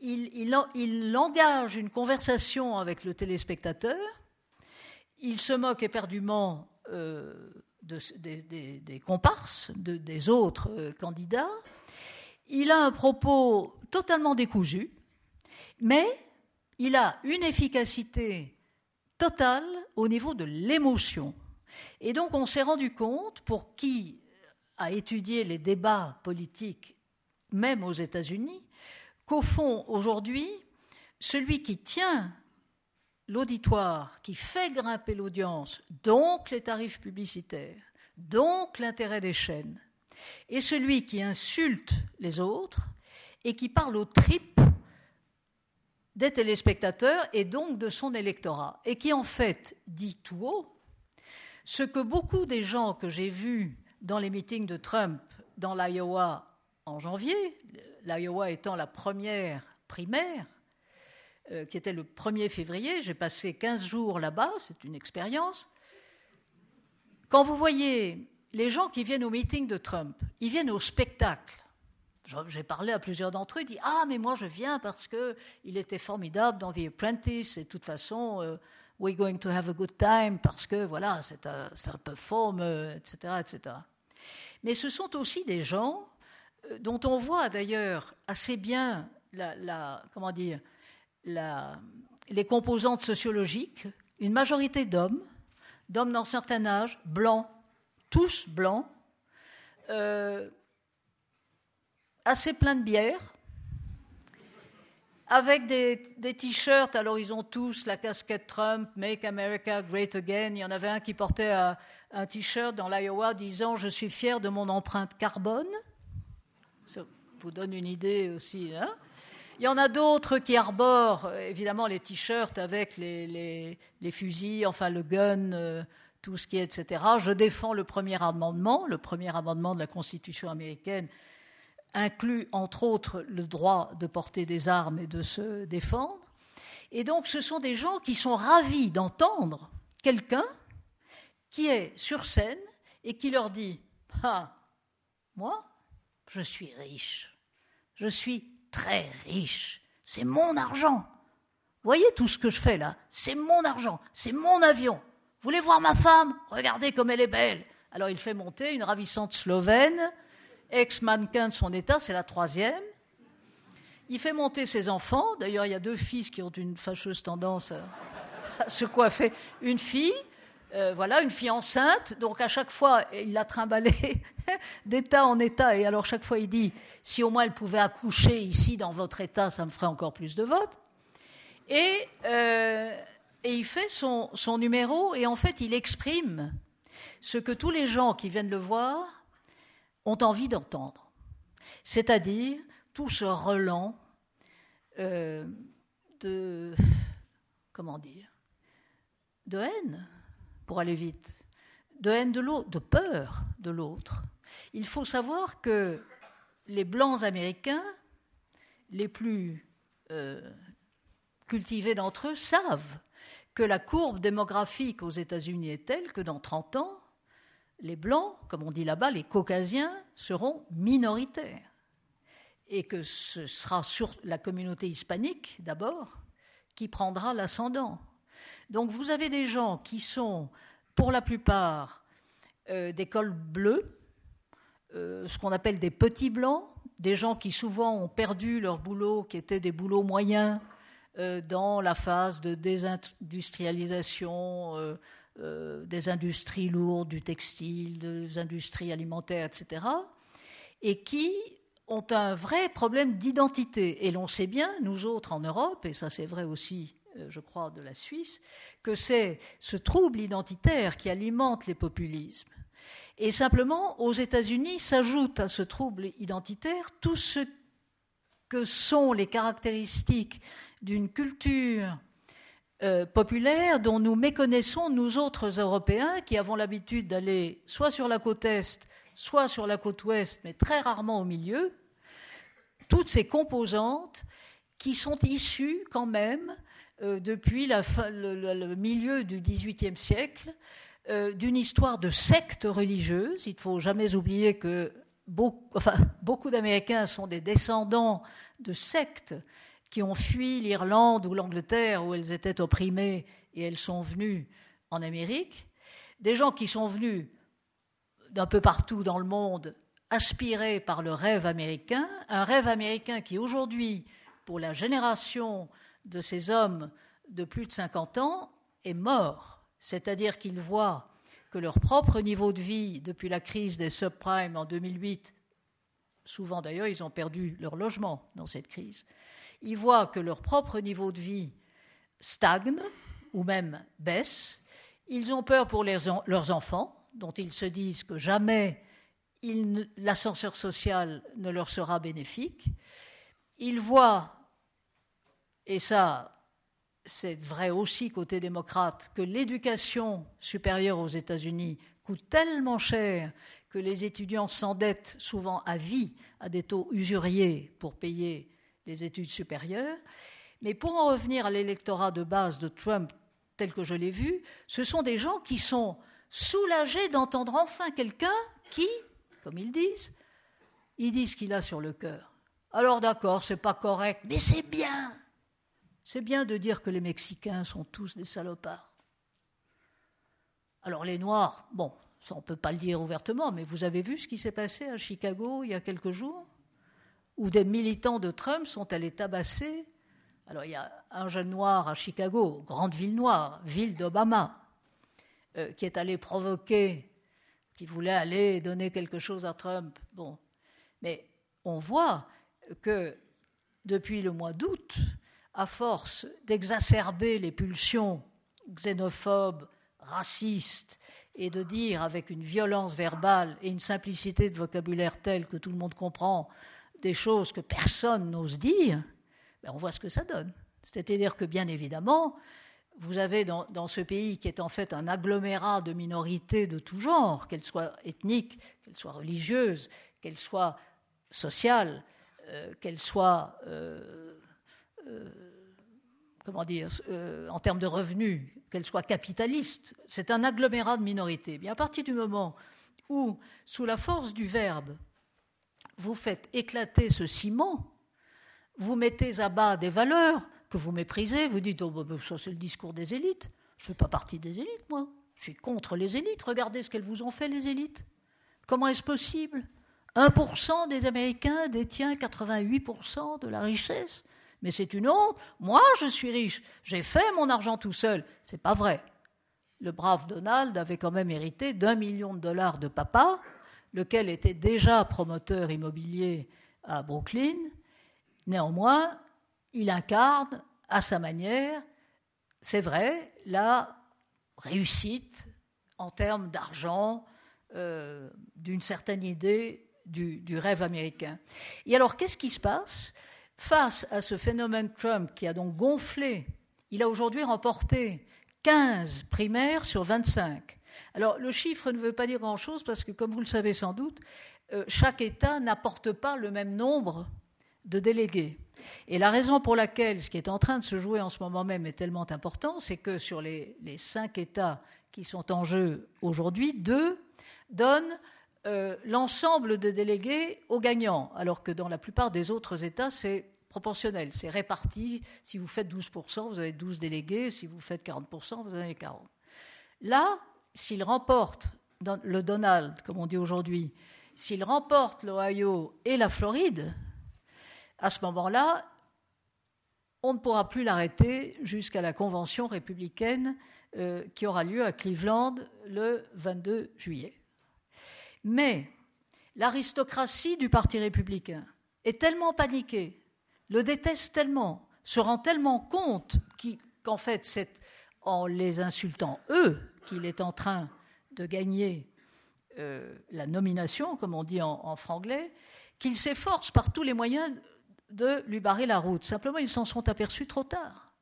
C: il, engage une conversation avec le téléspectateur, il se moque éperdument euh, des, comparses, des autres euh, candidats, il a un propos totalement décousu, mais il a une efficacité totale au niveau de l'émotion. Et donc on s'est rendu compte, pour qui à étudier les débats politiques, même aux États-Unis, qu'au fond, aujourd'hui, celui qui tient l'auditoire, qui fait grimper l'audience, donc les tarifs publicitaires, donc l'intérêt des chaînes, et celui qui insulte les autres et qui parle aux tripes des téléspectateurs et donc de son électorat, et qui en fait dit tout haut ce que beaucoup des gens que j'ai vus dans les meetings de Trump dans l'Iowa en janvier, l'Iowa étant la première primaire, euh, qui était le 1er février. J'ai passé 15 jours là-bas, c'est une expérience. Quand vous voyez les gens qui viennent au meeting de Trump, ils viennent au spectacle. J'ai parlé à plusieurs d'entre eux, ils disent Ah, mais moi je viens parce qu'il était formidable dans The Apprentice, et de toute façon, euh, We're going to have a good time parce que voilà, c'est un, un, peu faume, etc., etc. Mais ce sont aussi des gens euh, dont on voit d'ailleurs assez bien comment dire, les composantes sociologiques. Une majorité d'hommes, d'hommes d'un certain âge, blancs, tous blancs, euh, assez pleins de bière, avec des, t-shirts. Alors, ils ont tous la casquette Trump, Make America Great Again. Il y en avait un qui portait un, t-shirt dans l'Iowa disant Je suis fier de mon empreinte carbone. Ça vous donne une idée aussi. Hein il y en a d'autres qui arborent évidemment les t-shirts avec les, fusils, enfin le gun, euh, tout ce qui est, etc. Je défends le premier amendement. Le premier amendement de la Constitution américaine inclut entre autres le droit de porter des armes et de se défendre. Et donc ce sont des gens qui sont ravis d'entendre quelqu'un qui est sur scène et qui leur dit Ah, moi, je suis riche, je suis très riche, c'est mon argent. Voyez tout ce que je fais là, c'est mon argent, c'est mon avion. Vous voulez voir ma femme? Regardez comme elle est belle. Alors il fait monter une ravissante slovène ex-mannequin de son état, c'est la troisième. Il fait monter ses enfants. D'ailleurs, il y a deux fils qui ont une fâcheuse tendance à, se coiffer. Une fille, euh, voilà, une fille enceinte. Donc à chaque fois, il l'a trimballée d'état en état. Et alors chaque fois, il dit si au moins elle pouvait accoucher ici dans votre état, ça me ferait encore plus de votes. Et, euh, il fait son numéro et en fait, il exprime ce que tous les gens qui viennent le voir ont envie d'entendre. C'est-à-dire tout ce relent euh, de, comment dire, de haine, pour aller vite, de haine de l'autre, de peur de l'autre. Il faut savoir que les Blancs américains, les plus euh, cultivés d'entre eux, savent que la courbe démographique aux États-Unis est telle que dans 30 ans, les Blancs, comme on dit là-bas, les Caucasiens, seront minoritaires. Et que ce sera sur la communauté hispanique, d'abord, qui prendra l'ascendant. Donc vous avez des gens qui sont, pour la plupart, euh, des cols bleus, euh, ce qu'on appelle des petits blancs, des gens qui souvent ont perdu leur boulot, qui étaient des boulots moyens euh, dans la phase de désindustrialisation euh, des industries lourdes, du textile, des industries alimentaires, etc., et qui ont un vrai problème d'identité. Et l'on sait bien, nous autres en Europe, et ça c'est vrai aussi, euh, je crois, de la Suisse, que c'est ce trouble identitaire qui alimente les populismes. Et simplement, aux États-Unis s'ajoute à ce trouble identitaire tout ce que sont les caractéristiques d'une culture euh, populaire dont nous méconnaissons, nous autres Européens, qui avons l'habitude d'aller soit sur la côte Est, soit sur la côte Ouest, mais très rarement au milieu, toutes ces composantes qui sont issues quand même euh, depuis le, milieu du XVIIIe siècle euh, d'une histoire de sectes religieuses. Il ne faut jamais oublier que beaucoup, enfin, beaucoup d'Américains sont des descendants de sectes qui ont fui l'Irlande ou l'Angleterre où elles étaient opprimées et elles sont venues en Amérique, des gens qui sont venus d'un peu partout dans le monde aspirés par le rêve américain, un rêve américain qui aujourd'hui, pour la génération de ces hommes de plus de 50 ans, est mort. C'est-à-dire qu'ils voient que leur propre niveau de vie depuis la crise des subprimes en 2008, souvent d'ailleurs ils ont perdu leur logement dans cette crise, ils voient que leur propre niveau de vie stagne ou même baisse. Ils ont peur pour leurs enfants, dont ils se disent que jamais l'ascenseur social ne leur sera bénéfique. Ils voient, et ça c'est vrai aussi côté démocrate, que l'éducation supérieure aux États-Unis coûte tellement cher que les étudiants s'endettent souvent à vie à des taux usuriers pour payer les études supérieures. Mais pour en revenir à l'électorat de base de Trump tel que je l'ai vu, ce sont des gens qui sont soulagés d'entendre enfin quelqu'un qui, comme ils disent, ils disent ce qu'il a sur le cœur. Alors d'accord, c'est pas correct, mais c'est bien. c'est bien de dire que les Mexicains sont tous des salopards. Alors les Noirs, bon, ça on ne peut pas le dire ouvertement, mais vous avez vu ce qui s'est passé à Chicago il y a quelques jours, où des militants de Trump sont allés tabasser. Alors il y a un jeune noir à Chicago, grande ville noire, ville d'Obama, euh, qui est allé provoquer, qui voulait aller donner quelque chose à Trump. Bon, mais on voit que depuis le mois d'août, à force d'exacerber les pulsions xénophobes, racistes, et de dire avec une violence verbale et une simplicité de vocabulaire telle que tout le monde comprend des choses que personne n'ose dire, ben on voit ce que ça donne. C'est-à-dire que, bien évidemment, vous avez dans, ce pays qui est en fait un agglomérat de minorités de tout genre, qu'elles soient ethniques, qu'elles soient religieuses, qu'elles soient sociales, euh, qu'elles soient euh, euh, comment dire, en termes de revenus, qu'elle soit capitaliste. C'est un agglomérat de minorités. Bien, à partir du moment où, sous la force du verbe, vous faites éclater ce ciment, vous mettez à bas des valeurs que vous méprisez, vous dites, oh, bah, bah, ça c'est le discours des élites. Je ne fais pas partie des élites, moi. Je suis contre les élites. Regardez ce qu'elles vous ont fait, les élites. Comment est-ce possible? 1% des Américains détient 88% de la richesse. Mais c'est une honte. Moi, je suis riche. J'ai fait mon argent tout seul. C'est pas vrai. Le brave Donald avait quand même hérité d'un million de dollars de papa, lequel était déjà promoteur immobilier à Brooklyn. Néanmoins, il incarne à sa manière, c'est vrai, la réussite en termes d'argent, euh, d'une certaine idée du, du, rêve américain. Et alors, qu'est-ce qui se passe Face à ce phénomène Trump qui a donc gonflé, il a aujourd'hui remporté 15 primaires sur 25. Alors le chiffre ne veut pas dire grand-chose parce que, comme vous le savez sans doute, euh, chaque État n'apporte pas le même nombre de délégués. Et la raison pour laquelle ce qui est en train de se jouer en ce moment même est tellement important, c'est que sur les, cinq États qui sont en jeu aujourd'hui, deux donnent euh, l'ensemble des délégués aux gagnants, alors que dans la plupart des autres États, c'est proportionnel. C'est réparti. Si vous faites 12%, vous avez 12 délégués. Si vous faites 40%, vous en avez 40. Là, s'il remporte le Donald, comme on dit aujourd'hui, s'il remporte l'Ohio et la Floride, à ce moment-là, on ne pourra plus l'arrêter jusqu'à la convention républicaine euh, qui aura lieu à Cleveland le 22 juillet. Mais l'aristocratie du Parti républicain est tellement paniquée le déteste tellement, se rend tellement compte qu'en fait, c'est en les insultant eux qu'il est en train de gagner euh, la nomination, comme on dit en, franglais, qu'il s'efforce par tous les moyens de lui barrer la route. Simplement, ils s'en sont aperçus trop tard.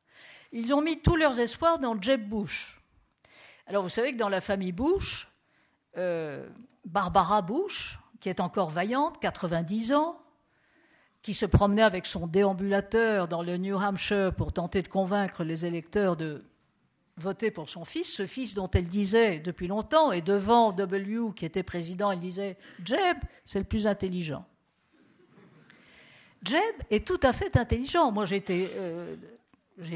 C: Ils ont mis tous leurs espoirs dans Jeb Bush. Alors, vous savez que dans la famille Bush, euh, Barbara Bush, qui est encore vaillante, 90 ans, qui se promenait avec son déambulateur dans le New Hampshire pour tenter de convaincre les électeurs de voter pour son fils, ce fils dont elle disait depuis longtemps, et devant W, qui était président, elle disait Jeb, c'est le plus intelligent. Jeb est tout à fait intelligent. Moi, j'ai euh,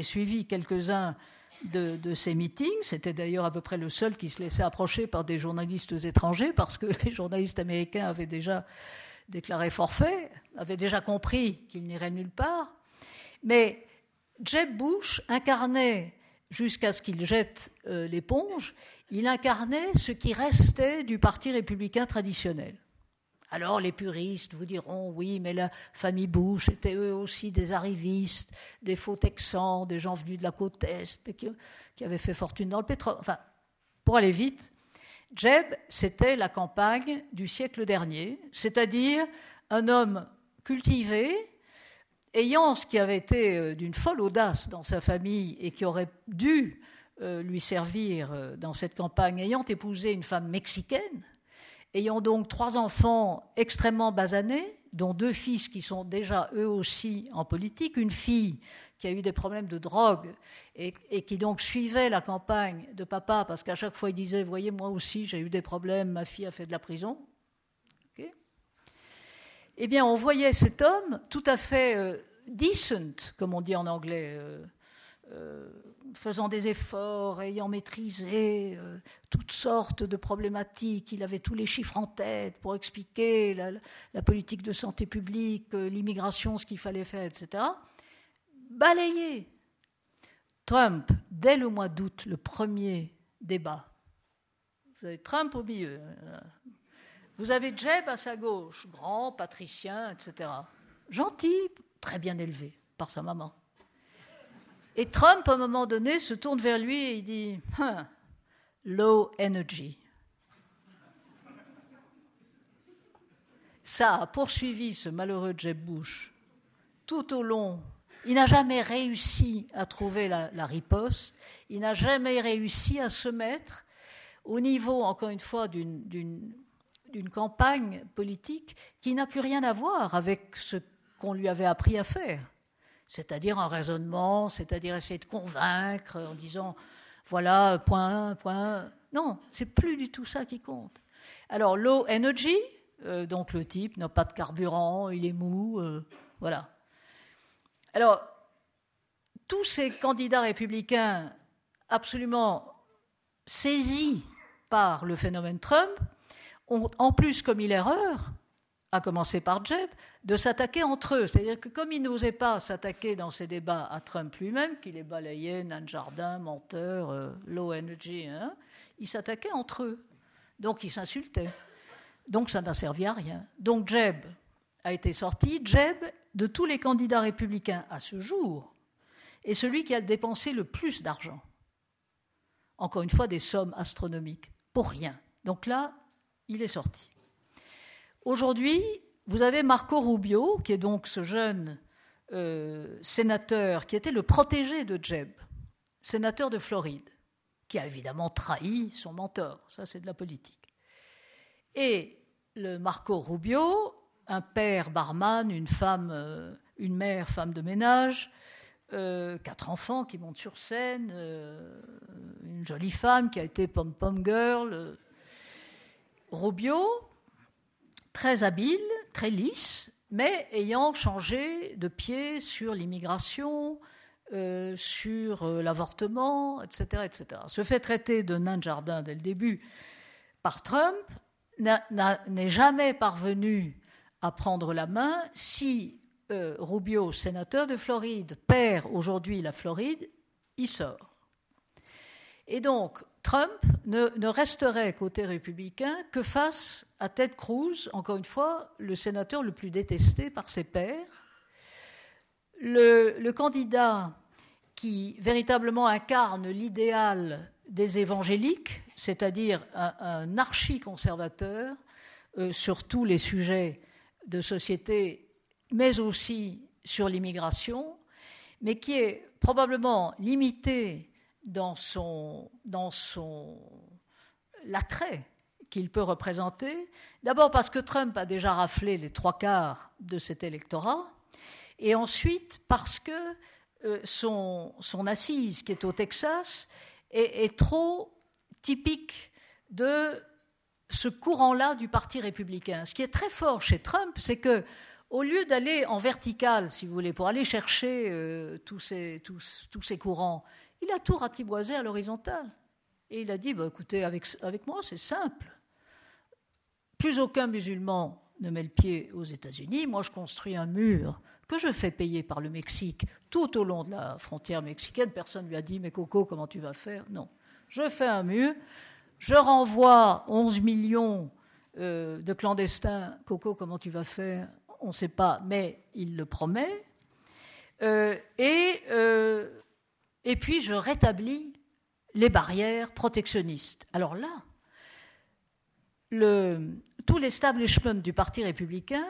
C: suivi quelques-uns de, de, ces meetings. C'était d'ailleurs à peu près le seul qui se laissait approcher par des journalistes étrangers, parce que les journalistes américains avaient déjà déclaré forfait, avait déjà compris qu'il n'irait nulle part. Mais Jeb Bush incarnait, jusqu'à ce qu'il jette euh, l'éponge, il incarnait ce qui restait du Parti républicain traditionnel. Alors les puristes vous diront oui, mais la famille Bush était eux aussi des arrivistes, des faux Texans, des gens venus de la côte Est, qui, qui avaient fait fortune dans le pétrole. Enfin, pour aller vite, Jeb, c'était la campagne du siècle dernier, c'est-à-dire un homme cultivé, ayant ce qui avait été euh, d'une folle audace dans sa famille et qui aurait dû euh, lui servir euh, dans cette campagne, ayant épousé une femme mexicaine, ayant donc trois enfants extrêmement basanés, dont deux fils qui sont déjà eux aussi en politique, une fille qui a eu des problèmes de drogue et, qui donc suivait la campagne de papa parce qu'à chaque fois il disait Voyez, moi aussi j'ai eu des problèmes, ma fille a fait de la prison. Eh bien, on voyait cet homme tout à fait euh, decent, comme on dit en anglais, faisant des efforts, ayant maîtrisé toutes sortes de problématiques. Il avait tous les chiffres en tête pour expliquer la, politique de santé publique, l'immigration, ce qu'il fallait faire, etc. Balayé. Trump, dès le mois d'août, le premier débat, vous avez Trump au milieu. Vous avez Jeb à sa gauche, grand, patricien, etc. Gentil, très bien élevé par sa maman. Et Trump, à un moment donné, se tourne vers lui et il dit hein, Low energy. Ça a poursuivi ce malheureux Jeb Bush tout au long. Il n'a jamais réussi à trouver la, riposte, il n'a jamais réussi à se mettre au niveau, encore une fois, d'une campagne politique qui n'a plus rien à voir avec ce qu'on lui avait appris à faire c'est-à-dire un raisonnement, c'est-à-dire essayer de convaincre en disant voilà, point, point. Non, c'est plus du tout ça qui compte. Alors, low energy, euh, donc le type n'a pas de carburant, il est mou, euh, voilà. Alors, tous ces candidats républicains absolument saisis par le phénomène Trump ont en plus commis l'erreur à commencer par Jeb, de s'attaquer entre eux. C'est-à-dire que comme il n'osait pas s'attaquer dans ces débats à Trump lui-même, qu'il est balayé, nan jardin, menteur, euh, low energy, hein, il s'attaquait entre eux. Donc il s'insultait. Donc ça n'a servi à rien. Donc Jeb a été sorti. Jeb, de tous les candidats républicains à ce jour, est celui qui a dépensé le plus d'argent. Encore une fois, des sommes astronomiques, pour rien. Donc là, il est sorti. Aujourd'hui, vous avez Marco Rubio, qui est donc ce jeune euh, sénateur qui était le protégé de Jeb, sénateur de Floride, qui a évidemment trahi son mentor. Ça, c'est de la politique. Et le Marco Rubio, un père barman, une femme, euh, une mère femme de ménage, euh, quatre enfants qui montent sur scène, une jolie femme qui a été pom-pom girl. Rubio, très habile, très lisse, mais ayant changé de pied sur l'immigration, euh, sur euh, l'avortement, etc., etc. Se fait traiter de nain de jardin dès le début par Trump, n'est jamais parvenu à prendre la main. Si euh, Rubio, sénateur de Floride, perd aujourd'hui la Floride, il sort. Et donc, Trump ne, resterait côté républicain que face à Ted Cruz, encore une fois, le sénateur le plus détesté par ses pairs, le, candidat qui véritablement incarne l'idéal des évangéliques, c'est-à-dire un, archi-conservateur euh, sur tous les sujets de société, mais aussi sur l'immigration, mais qui est probablement limité dans son, dans son l'attrait qu'il peut représenter. D'abord parce que Trump a déjà raflé les trois quarts de cet électorat, et ensuite parce que euh, son, son, assise, qui est au Texas, est, trop typique de ce courant-là du Parti républicain. Ce qui est très fort chez Trump, c'est que au lieu d'aller en vertical, si vous voulez, pour aller chercher euh, tous, ces, tous, tous, ces, courants, il a tout ratiboisé à l'horizontale. Et il a dit, bah, écoutez, avec, moi, c'est simple. Plus aucun musulman ne met le pied aux États-Unis. Moi, je construis un mur que je fais payer par le Mexique tout au long de la frontière mexicaine. Personne ne lui a dit, mais Coco, comment tu vas faire? Non. Je fais un mur, je renvoie 11 millions euh, de clandestins. Coco, comment tu vas faire? On ne sait pas, mais il le promet. Euh, et euh, et puis je rétablis les barrières protectionnistes. Alors là, tout l'establishment du Parti républicain,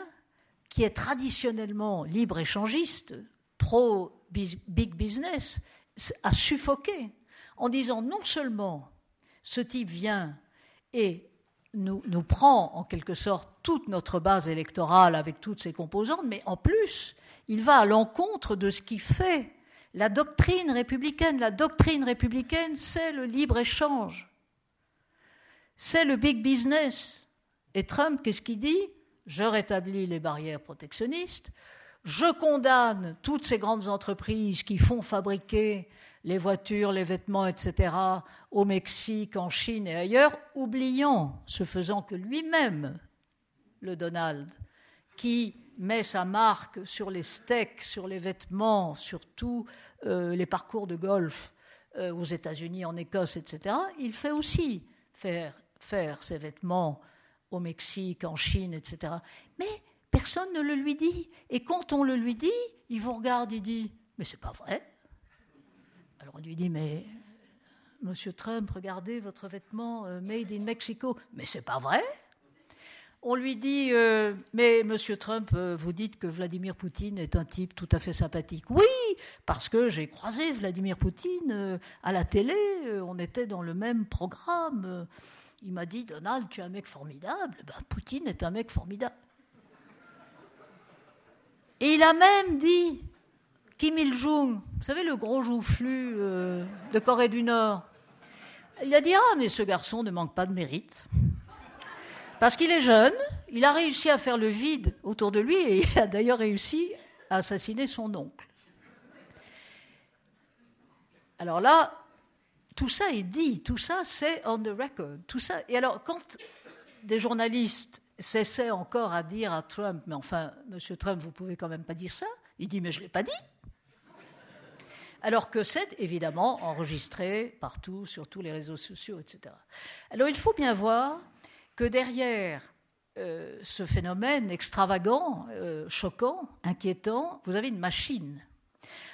C: qui est traditionnellement libre-échangiste, pro-big business, a suffoqué en disant non seulement ce type vient et nous, nous, prend en quelque sorte toute notre base électorale avec toutes ses composantes, mais en plus, il va à l'encontre de ce qui fait la doctrine républicaine, la doctrine républicaine, c'est le libre-échange. C'est le big business. Et Trump, qu'est-ce qu'il dit? Je rétablis les barrières protectionnistes, Je condamne toutes ces grandes entreprises qui font fabriquer les voitures, les vêtements, etc., au Mexique, en Chine et ailleurs, oubliant, ce faisant que lui-même, le Donald, qui met sa marque sur les steaks, sur les vêtements, sur tous euh, les parcours de golf euh, aux États-Unis, en Écosse, etc., il fait aussi faire, faire ses vêtements au Mexique, en Chine, etc. Mais personne ne le lui dit. Et quand on le lui dit, il vous regarde, il dit Mais c'est pas vrai. Alors on lui dit, mais Monsieur Trump, regardez votre vêtement euh, made in Mexico. Mais c'est pas vrai. On lui dit, euh, mais Monsieur Trump, euh, vous dites que Vladimir Poutine est un type tout à fait sympathique. Oui, parce que j'ai croisé Vladimir Poutine à la télé. on était dans le même programme. Il m'a dit, Donald, tu es un mec formidable. Ben, Poutine est un mec formidable. Et il a même dit, Kim Il-jung, vous savez, le gros joufflu euh, de Corée du Nord, il a dit Ah, mais ce garçon ne manque pas de mérite. Parce qu'il est jeune, il a réussi à faire le vide autour de lui et il a d'ailleurs réussi à assassiner son oncle. Alors là, tout ça est dit, tout ça c'est on the record. Tout ça. Et alors, quand des journalistes s'essaient encore à dire à Trump, mais enfin, monsieur Trump, vous pouvez quand même pas dire ça, il dit Mais je ne l'ai pas dit alors que c'est évidemment enregistré partout, sur tous les réseaux sociaux, etc. Alors il faut bien voir que derrière euh, ce phénomène extravagant, euh, choquant, inquiétant, vous avez une machine.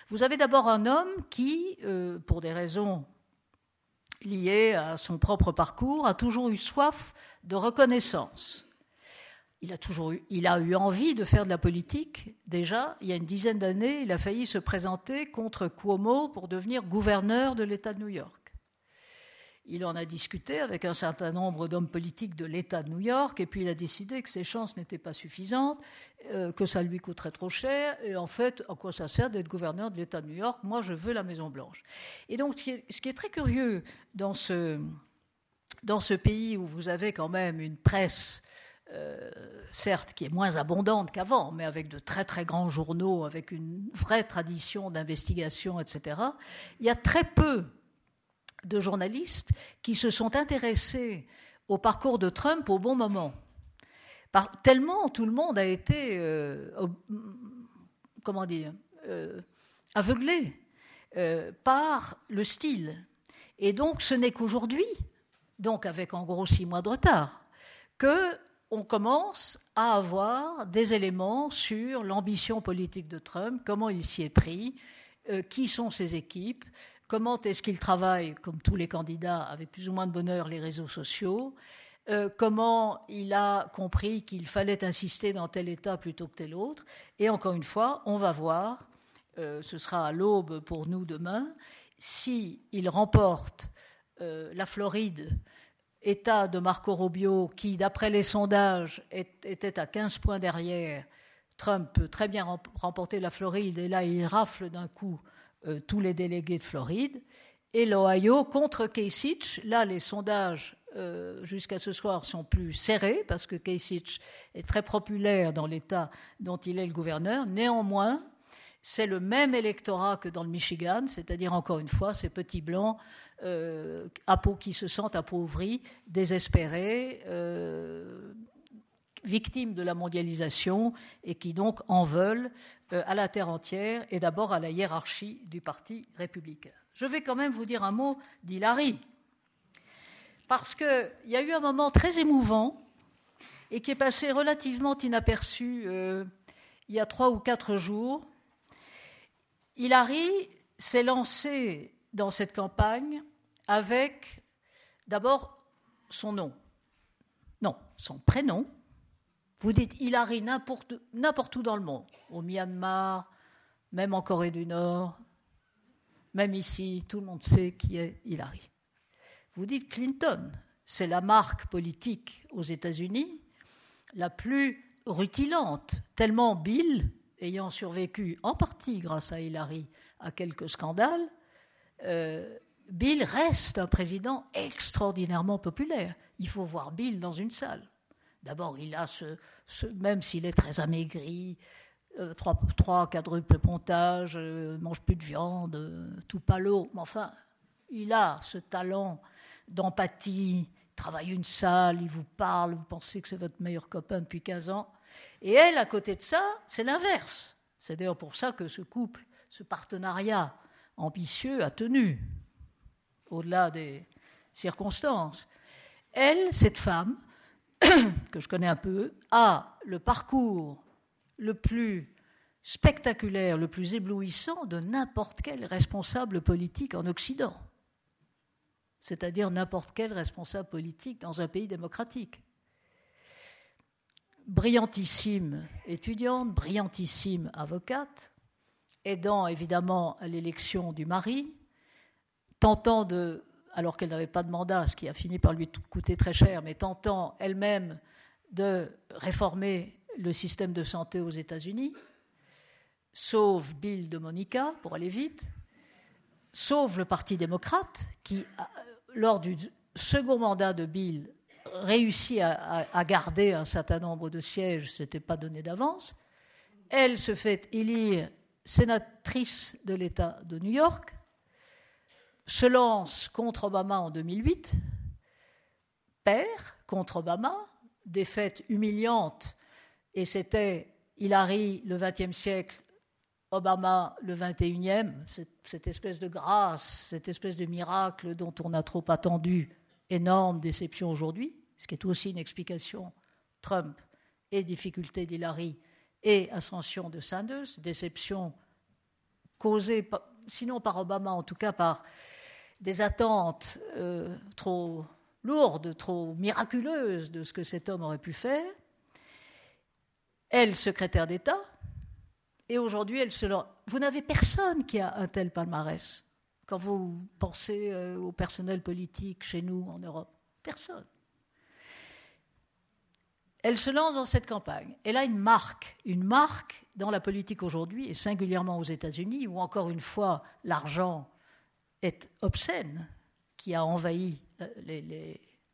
C: Vous avez d'abord un homme qui, euh, pour des raisons liées à son propre parcours, a toujours eu soif de reconnaissance il a toujours eu, il a eu envie de faire de la politique. Déjà, il y a une dizaine d'années, il a failli se présenter contre Cuomo pour devenir gouverneur de l'État de New York. Il en a discuté avec un certain nombre d'hommes politiques de l'État de New York, et puis il a décidé que ses chances n'étaient pas suffisantes, euh, que ça lui coûterait trop cher, et en fait, à quoi ça sert d'être gouverneur de l'État de New York? Moi, je veux la Maison Blanche. Et donc, ce qui est très curieux dans ce, dans ce pays où vous avez quand même une presse euh, certes qui est moins abondante qu'avant, mais avec de très très grands journaux, avec une vraie tradition d'investigation, etc., il y a très peu de journalistes qui se sont intéressés au parcours de Trump au bon moment. Tellement tout le monde a été, euh, comment dire, euh, aveuglé par le style. Et donc ce n'est qu'aujourd'hui, donc avec en gros six mois de retard, que on commence à avoir des éléments sur l'ambition politique de Trump, comment il s'y est pris, euh, qui sont ses équipes, comment est-ce qu'il travaille, comme tous les candidats, avec plus ou moins de bonheur, les réseaux sociaux, euh, comment il a compris qu'il fallait insister dans tel État plutôt que tel autre. Et encore une fois, on va voir, euh, ce sera à l'aube pour nous demain, s'il remporte la Floride État de Marco Rubio, qui, d'après les sondages, était à 15 points derrière, Trump peut très bien remporter la Floride, et là, il rafle d'un coup euh, tous les délégués de Floride. Et l'Ohio contre Kasich, là, les sondages euh, jusqu'à ce soir sont plus serrés, parce que Kasich est très populaire dans l'État dont il est le gouverneur. Néanmoins, c'est le même électorat que dans le Michigan, c'est-à-dire encore une fois ces petits blancs euh, qui se sentent appauvris, désespérés, victimes de la mondialisation et qui donc en veulent à la terre entière et d'abord à la hiérarchie du Parti républicain. Je vais quand même vous dire un mot d'Hillary, parce qu'il y a eu un moment très émouvant et qui est passé relativement inaperçu il y a trois ou quatre jours Hillary s'est lancée dans cette campagne avec d'abord son nom. Non, son prénom. Vous dites Hillary n'importe où dans le monde, au Myanmar, même en Corée du Nord, même ici, tout le monde sait qui est Hillary. Vous dites Clinton, c'est la marque politique aux États-Unis la plus rutilante, tellement Bill ayant survécu en partie grâce à Hillary à quelques scandales, euh, Bill reste un président extraordinairement populaire. Il faut voir Bill dans une salle. D'abord, il a ce, même s'il est très amaigri, euh, trois, trois quadruples pontage, euh, mange plus de viande, euh, tout palo. Mais enfin, il a ce talent d'empathie, travaille une salle, il vous parle, vous pensez que c'est votre meilleur copain depuis 15 ans. Et elle, à côté de ça, c'est l'inverse. C'est d'ailleurs pour ça que ce couple, ce partenariat ambitieux a tenu, au-delà des circonstances. Elle, cette femme, que je connais un peu, a le parcours le plus spectaculaire, le plus éblouissant de n'importe quel responsable politique en Occident, c'est-à-dire n'importe quel responsable politique dans un pays démocratique. Brillantissime étudiante, brillantissime avocate, aidant évidemment à l'élection du mari, tentant de, alors qu'elle n'avait pas de mandat, ce qui a fini par lui coûter très cher, mais tentant elle-même de réformer le système de santé aux États-Unis, sauve Bill de Monica, pour aller vite, sauve le Parti démocrate, qui, lors du second mandat de Bill, réussit à, garder un certain nombre de sièges, ce n'était pas donné d'avance. Elle se fait élire sénatrice de l'État de New York, se lance contre Obama en 2008, perd contre Obama, défaite humiliante, et c'était Hillary le XXe siècle, Obama le XXIe, cette espèce de grâce, cette espèce de miracle dont on a trop attendu, énorme déception aujourd'hui, ce qui est aussi une explication Trump et difficulté d'Hillary et ascension de Sanders, déception causée, sinon par Obama, en tout cas par des attentes euh, trop lourdes, trop miraculeuses de ce que cet homme aurait pu faire. Elle, secrétaire d'État, et aujourd'hui, elle se Vous n'avez personne qui a un tel palmarès quand vous pensez euh, au personnel politique chez nous en Europe. Personne. Elle se lance dans cette campagne. Elle a une marque, une marque dans la politique aujourd'hui, et singulièrement aux États-Unis, où encore une fois l'argent est obscène, qui a envahi euh,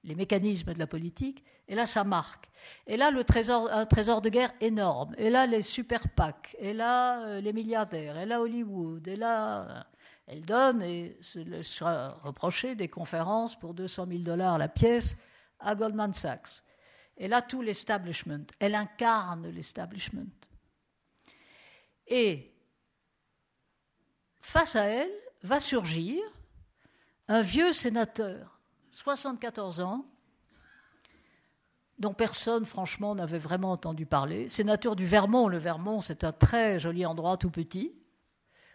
C: les, mécanismes de la politique, et là, ça marque. Et là, le trésor, un trésor de guerre énorme. Et là, les super PAC. Et là, euh, les milliardaires. Et là, Hollywood. Et là, euh, elle donne et se sera reproché des conférences pour 200 000 dollars la pièce à Goldman Sachs. Et là, tout l'establishment. Elle incarne l'establishment. Et face à elle va surgir un vieux sénateur 74 ans, dont personne, franchement, n'avait vraiment entendu parler. Sénateur du Vermont. Le Vermont, c'est un très joli endroit tout petit,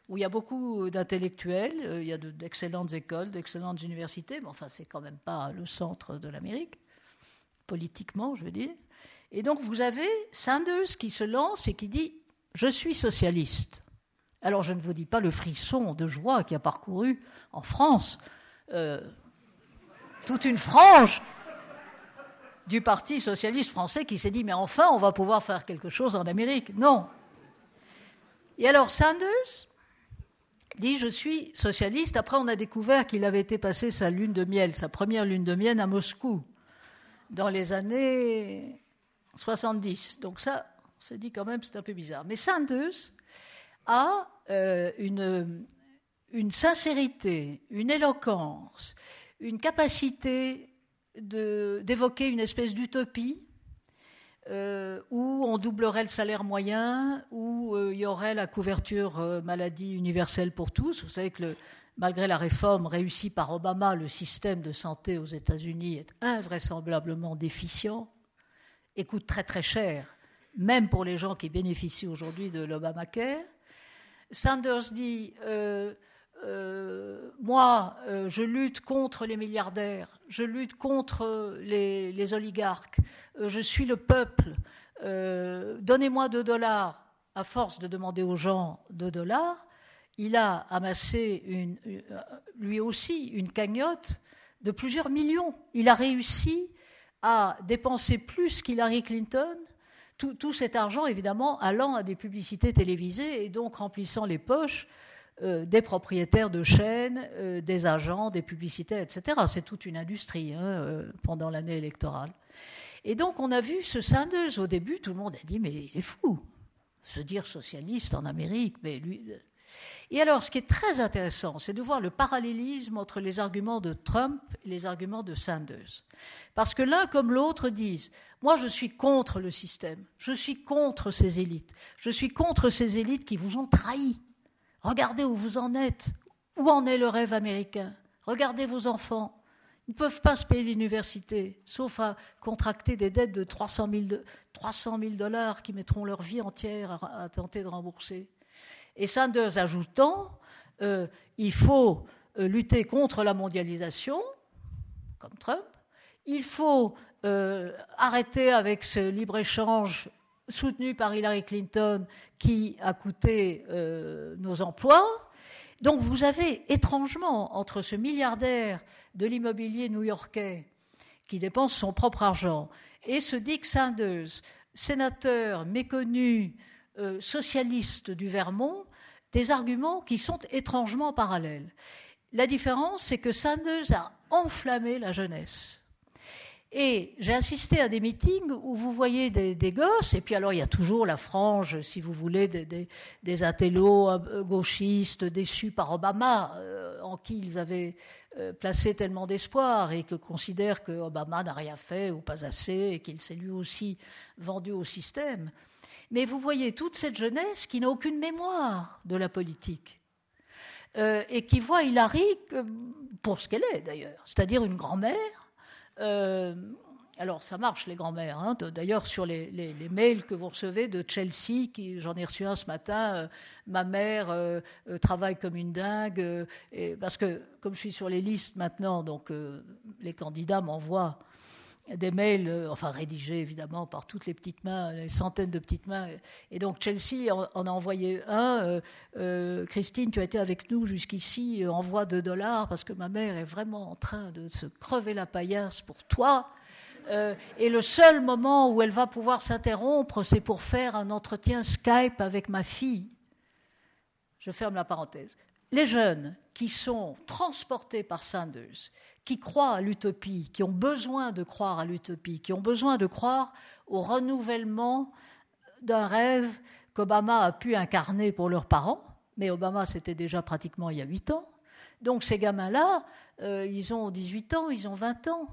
C: où il y a beaucoup d'intellectuels, euh, il y a d'excellentes écoles, d'excellentes universités, mais enfin, c'est quand même pas le centre de l'Amérique, politiquement, je veux dire. Et donc, vous avez Sanders qui se lance et qui dit Je suis socialiste. Alors, je ne vous dis pas le frisson de joie qui a parcouru en France. Euh, toute une frange du Parti socialiste français qui s'est dit mais enfin on va pouvoir faire quelque chose en Amérique. Non. Et alors Sanders dit je suis socialiste. Après on a découvert qu'il avait été passé sa lune de miel, sa première lune de miel à Moscou dans les années 70. Donc ça, on s'est dit quand même c'est un peu bizarre. Mais Sanders a euh, une, sincérité, une éloquence, une capacité d'évoquer une espèce d'utopie euh, où on doublerait le salaire moyen, où euh, il y aurait la couverture euh, maladie universelle pour tous. Vous savez que malgré la réforme réussie par Obama, le système de santé aux États-Unis est invraisemblablement déficient et coûte très très cher, même pour les gens qui bénéficient aujourd'hui de l'Obamacare. Sanders dit euh, moi, euh, je lutte contre les milliardaires, je lutte contre les, oligarques, euh, je suis le peuple, donnez-moi deux dollars, à force de demander aux gens deux dollars, il a amassé lui aussi une cagnotte de plusieurs millions. Il a réussi à dépenser plus qu'Hillary Clinton, tout, cet argent évidemment allant à des publicités télévisées et donc remplissant les poches euh, des propriétaires de chaînes, euh, des agents, des publicitaires, etc. C'est toute une industrie hein, euh, pendant l'année électorale. Et donc on a vu ce Sanders au début, tout le monde a dit mais il est fou. se dire socialiste en Amérique, mais lui. Et alors, ce qui est très intéressant, c'est de voir le parallélisme entre les arguments de Trump et les arguments de Sanders. Parce que l'un comme l'autre disent Moi, je suis contre le système, je suis contre ces élites, je suis contre ces élites qui vous ont trahi. Regardez où vous en êtes, où en est le rêve américain? Regardez vos enfants. Ils ne peuvent pas se payer l'université, sauf à contracter des dettes de 300 000, dollars qui mettront leur vie entière à, tenter de rembourser. Et Sanders ajoutant, euh, il faut euh, lutter contre la mondialisation, comme Trump, il faut euh, arrêter avec ce libre-échange soutenu par Hillary Clinton qui a coûté nos emplois, donc vous avez étrangement, entre ce milliardaire de l'immobilier new-yorkais qui dépense son propre argent et ce Dick Sanders, sénateur méconnu, euh, socialiste du Vermont, des arguments qui sont étrangement parallèles. La différence, c'est que Sanders a enflammé la jeunesse. Et j'ai assisté à des meetings où vous voyez des, gosses, et puis alors il y a toujours la frange, si vous voulez, des, des, euh, gauchistes déçus par Obama, euh, en qui ils avaient euh, placé tellement d'espoir et que considèrent que Obama n'a rien fait ou pas assez et qu'il s'est lui aussi vendu au système. Mais vous voyez toute cette jeunesse qui n'a aucune mémoire de la politique. et qui voit Hillary pour ce qu'elle est d'ailleurs, c'est-à-dire une grand-mère euh, alors, ça marche, les grands-mères. Hein. D'ailleurs, sur les, mails que vous recevez de Chelsea, j'en ai reçu un ce matin, euh, ma mère euh, travaille comme une dingue, parce que comme je suis sur les listes maintenant, donc les candidats m'envoient des mails, enfin rédigés évidemment par toutes les petites mains, les centaines de petites mains. Et donc Chelsea en, a envoyé un. Christine, tu as été avec nous jusqu'ici, envoie deux dollars parce que ma mère est vraiment en train de se crever la paillasse pour toi. Euh, et le seul moment où elle va pouvoir s'interrompre, c'est pour faire un entretien Skype avec ma fille. Je ferme la parenthèse. Les jeunes qui sont transportés par Sanders, qui croient à l'utopie, qui ont besoin de croire à l'utopie, qui ont besoin de croire au renouvellement d'un rêve qu'Obama a pu incarner pour leurs parents, mais Obama c'était déjà pratiquement il y a 8 ans. Donc ces gamins-là, euh, ils ont 18 ans, ils ont 20 ans.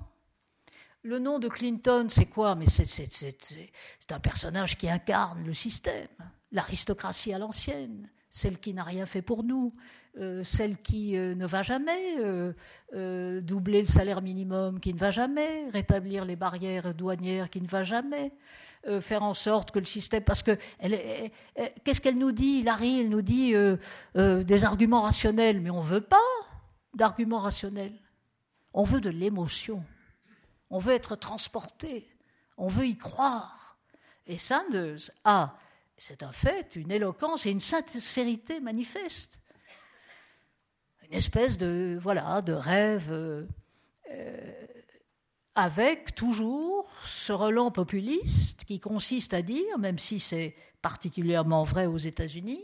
C: Le nom de Clinton, c'est quoi? Mais c'est un personnage qui incarne le système, l'aristocratie à l'ancienne, celle qui n'a rien fait pour nous, euh, celle qui euh, ne va jamais euh, doubler le salaire minimum, qui ne va jamais rétablir les barrières douanières, qui ne va jamais faire en sorte que le système, parce que qu'est-ce qu'elle nous dit, Larry Elle nous dit des arguments rationnels, mais on ne veut pas d'arguments rationnels, on veut de l'émotion. On veut être transporté, on veut y croire. Et Sanders a, c'est un fait, une éloquence et une sincérité manifeste. Une espèce de, voilà, de rêve euh, avec toujours ce relent populiste qui consiste à dire, même si c'est particulièrement vrai aux États-Unis,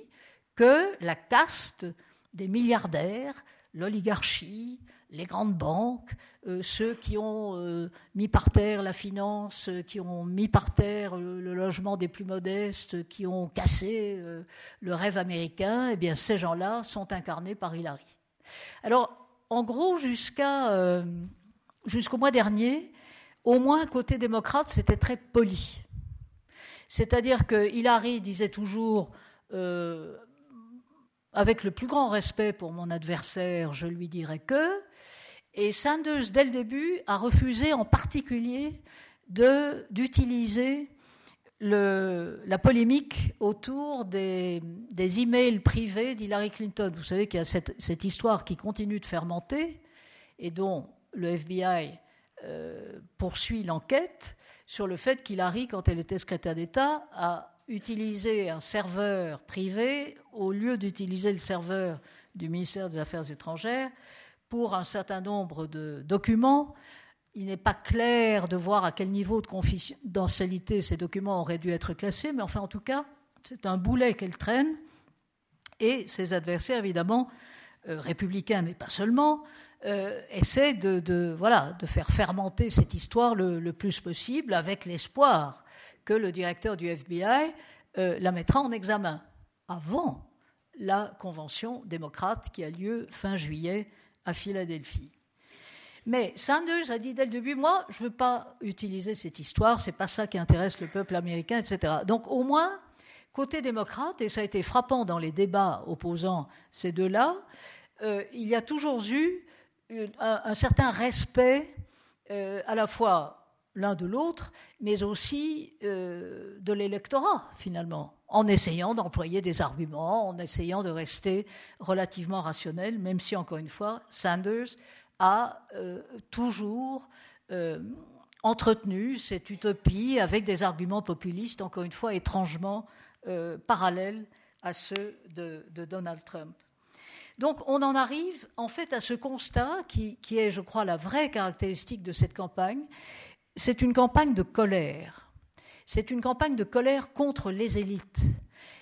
C: que la caste des milliardaires, l'oligarchie, les grandes banques, euh, ceux qui ont euh, mis par terre la finance, qui ont mis par terre le, logement des plus modestes, qui ont cassé euh, le rêve américain, eh bien ces gens-là sont incarnés par Hillary. Alors, en gros, jusqu'à, jusqu'au mois dernier, au moins côté démocrate, c'était très poli. C'est-à-dire que Hillary disait toujours avec le plus grand respect pour mon adversaire, je lui dirais que, et Sanders, dès le début, a refusé en particulier d'utiliser la polémique autour des, emails privés d'Hillary Clinton. Vous savez qu'il y a cette, histoire qui continue de fermenter et dont le FBI euh, poursuit l'enquête sur le fait qu'Hillary, quand elle était secrétaire d'État, a utilisé un serveur privé au lieu d'utiliser le serveur du ministère des Affaires étrangères pour un certain nombre de documents. Il n'est pas clair de voir à quel niveau de confidentialité ces documents auraient dû être classés, mais enfin, en tout cas, c'est un boulet qu'elle traîne. Et ses adversaires, évidemment, euh, républicains, mais pas seulement, euh, essaient de, voilà, de faire fermenter cette histoire le, plus possible avec l'espoir que le directeur du FBI euh, la mettra en examen avant la convention démocrate qui a lieu fin juillet à Philadelphie. Mais Sanders a dit dès le début, moi, je ne veux pas utiliser cette histoire, c'est pas ça qui intéresse le peuple américain, etc. Donc au moins, côté démocrate, et ça a été frappant dans les débats opposant ces deux-là, euh, il y a toujours eu un, certain respect euh, à la fois l'un de l'autre, mais aussi euh, de l'électorat, finalement, en essayant d'employer des arguments, en essayant de rester relativement rationnel, même si, encore une fois, Sanders a euh, toujours euh, entretenu cette utopie avec des arguments populistes, encore une fois, étrangement parallèles à ceux de, Donald Trump. Donc on en arrive en fait à ce constat qui, est, je crois, la vraie caractéristique de cette campagne, c'est une campagne de colère. C'est une campagne de colère contre les élites.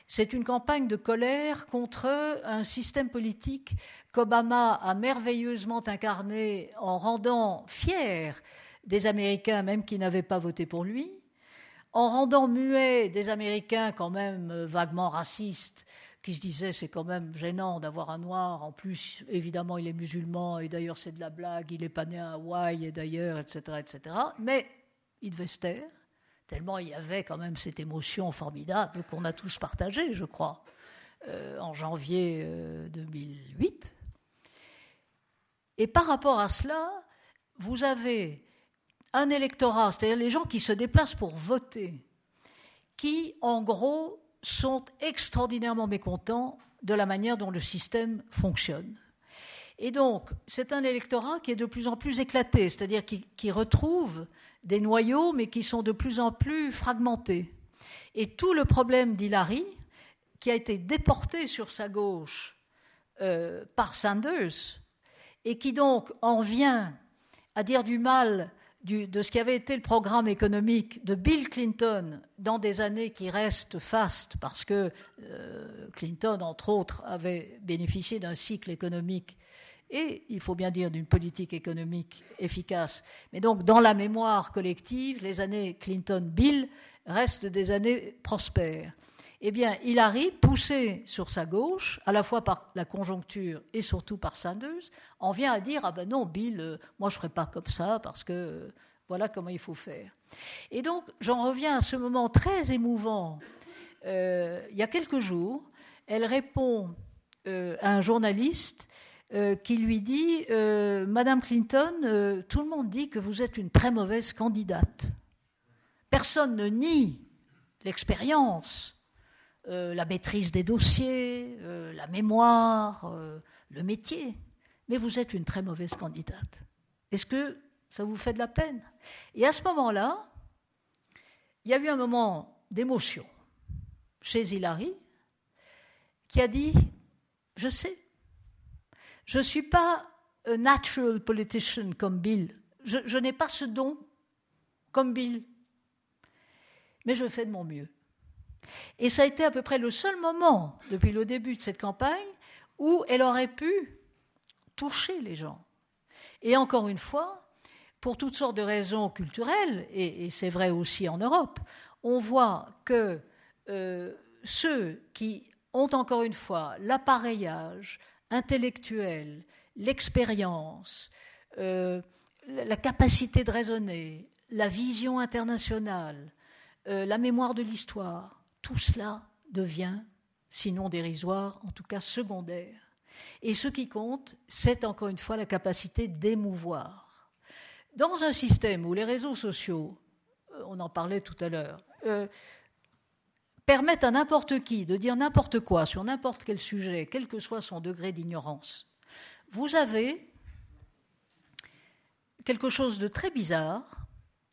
C: C'est une campagne de colère contre un système politique qu'Obama a merveilleusement incarné en rendant fiers des Américains, même qui n'avaient pas voté pour lui, en rendant muets des Américains quand même vaguement racistes, qui se disaient c'est quand même gênant d'avoir un noir, en plus évidemment il est musulman, et d'ailleurs c'est de la blague, il n'est pas né à Hawaï, et d'ailleurs, etc., etc. Mais il devait se taire, tellement il y avait quand même cette émotion formidable qu'on a tous partagée, je crois, euh, en janvier 2008. Et par rapport à cela, vous avez un électorat, c'est-à-dire les gens qui se déplacent pour voter, qui, en gros, sont extraordinairement mécontents de la manière dont le système fonctionne. Et donc, c'est un électorat qui est de plus en plus éclaté, c'est-à-dire qui, retrouve des noyaux, mais qui sont de plus en plus fragmentés. Et tout le problème d'Hillary, qui a été déporté sur sa gauche euh, par Sanders, et qui donc en vient à dire du mal de ce qui avait été le programme économique de Bill Clinton dans des années qui restent fastes, parce que euh, Clinton, entre autres, avait bénéficié d'un cycle économique et, il faut bien dire, d'une politique économique efficace. Mais donc, dans la mémoire collective, les années Clinton-Bill restent des années prospères. Eh bien, Hillary, poussé sur sa gauche, à la fois par la conjoncture et surtout par Sanders, en vient à dire Ah ben non, Bill, euh, moi je ne ferai pas comme ça parce que euh, voilà comment il faut faire. Et donc, j'en reviens à ce moment très émouvant. Euh, il y a quelques jours, elle répond à un journaliste qui lui dit Madame Clinton, tout le monde dit que vous êtes une très mauvaise candidate. Personne ne nie l'expérience euh, la maîtrise des dossiers, euh, la mémoire, euh, le métier. Mais vous êtes une très mauvaise candidate. Est-ce que ça vous fait de la peine? Et à ce moment-là, il y a eu un moment d'émotion chez Hilary qui a dit, je sais, je ne suis pas un natural politician comme Bill, je n'ai pas ce don comme Bill, mais je fais de mon mieux. Et ça a été à peu près le seul moment, depuis le début de cette campagne, où elle aurait pu toucher les gens. Et encore une fois, pour toutes sortes de raisons culturelles, et, c'est vrai aussi en Europe, on voit que euh, ceux qui ont encore une fois l'appareillage intellectuel, l'expérience, euh, la capacité de raisonner, la vision internationale, euh, la mémoire de l'histoire, tout cela devient, sinon dérisoire, en tout cas secondaire. Et ce qui compte, c'est encore une fois la capacité d'émouvoir. Dans un système où les réseaux sociaux, euh, on en parlait tout à l'heure, euh, permettent à n'importe qui de dire n'importe quoi sur n'importe quel sujet, quel que soit son degré d'ignorance, vous avez quelque chose de très bizarre,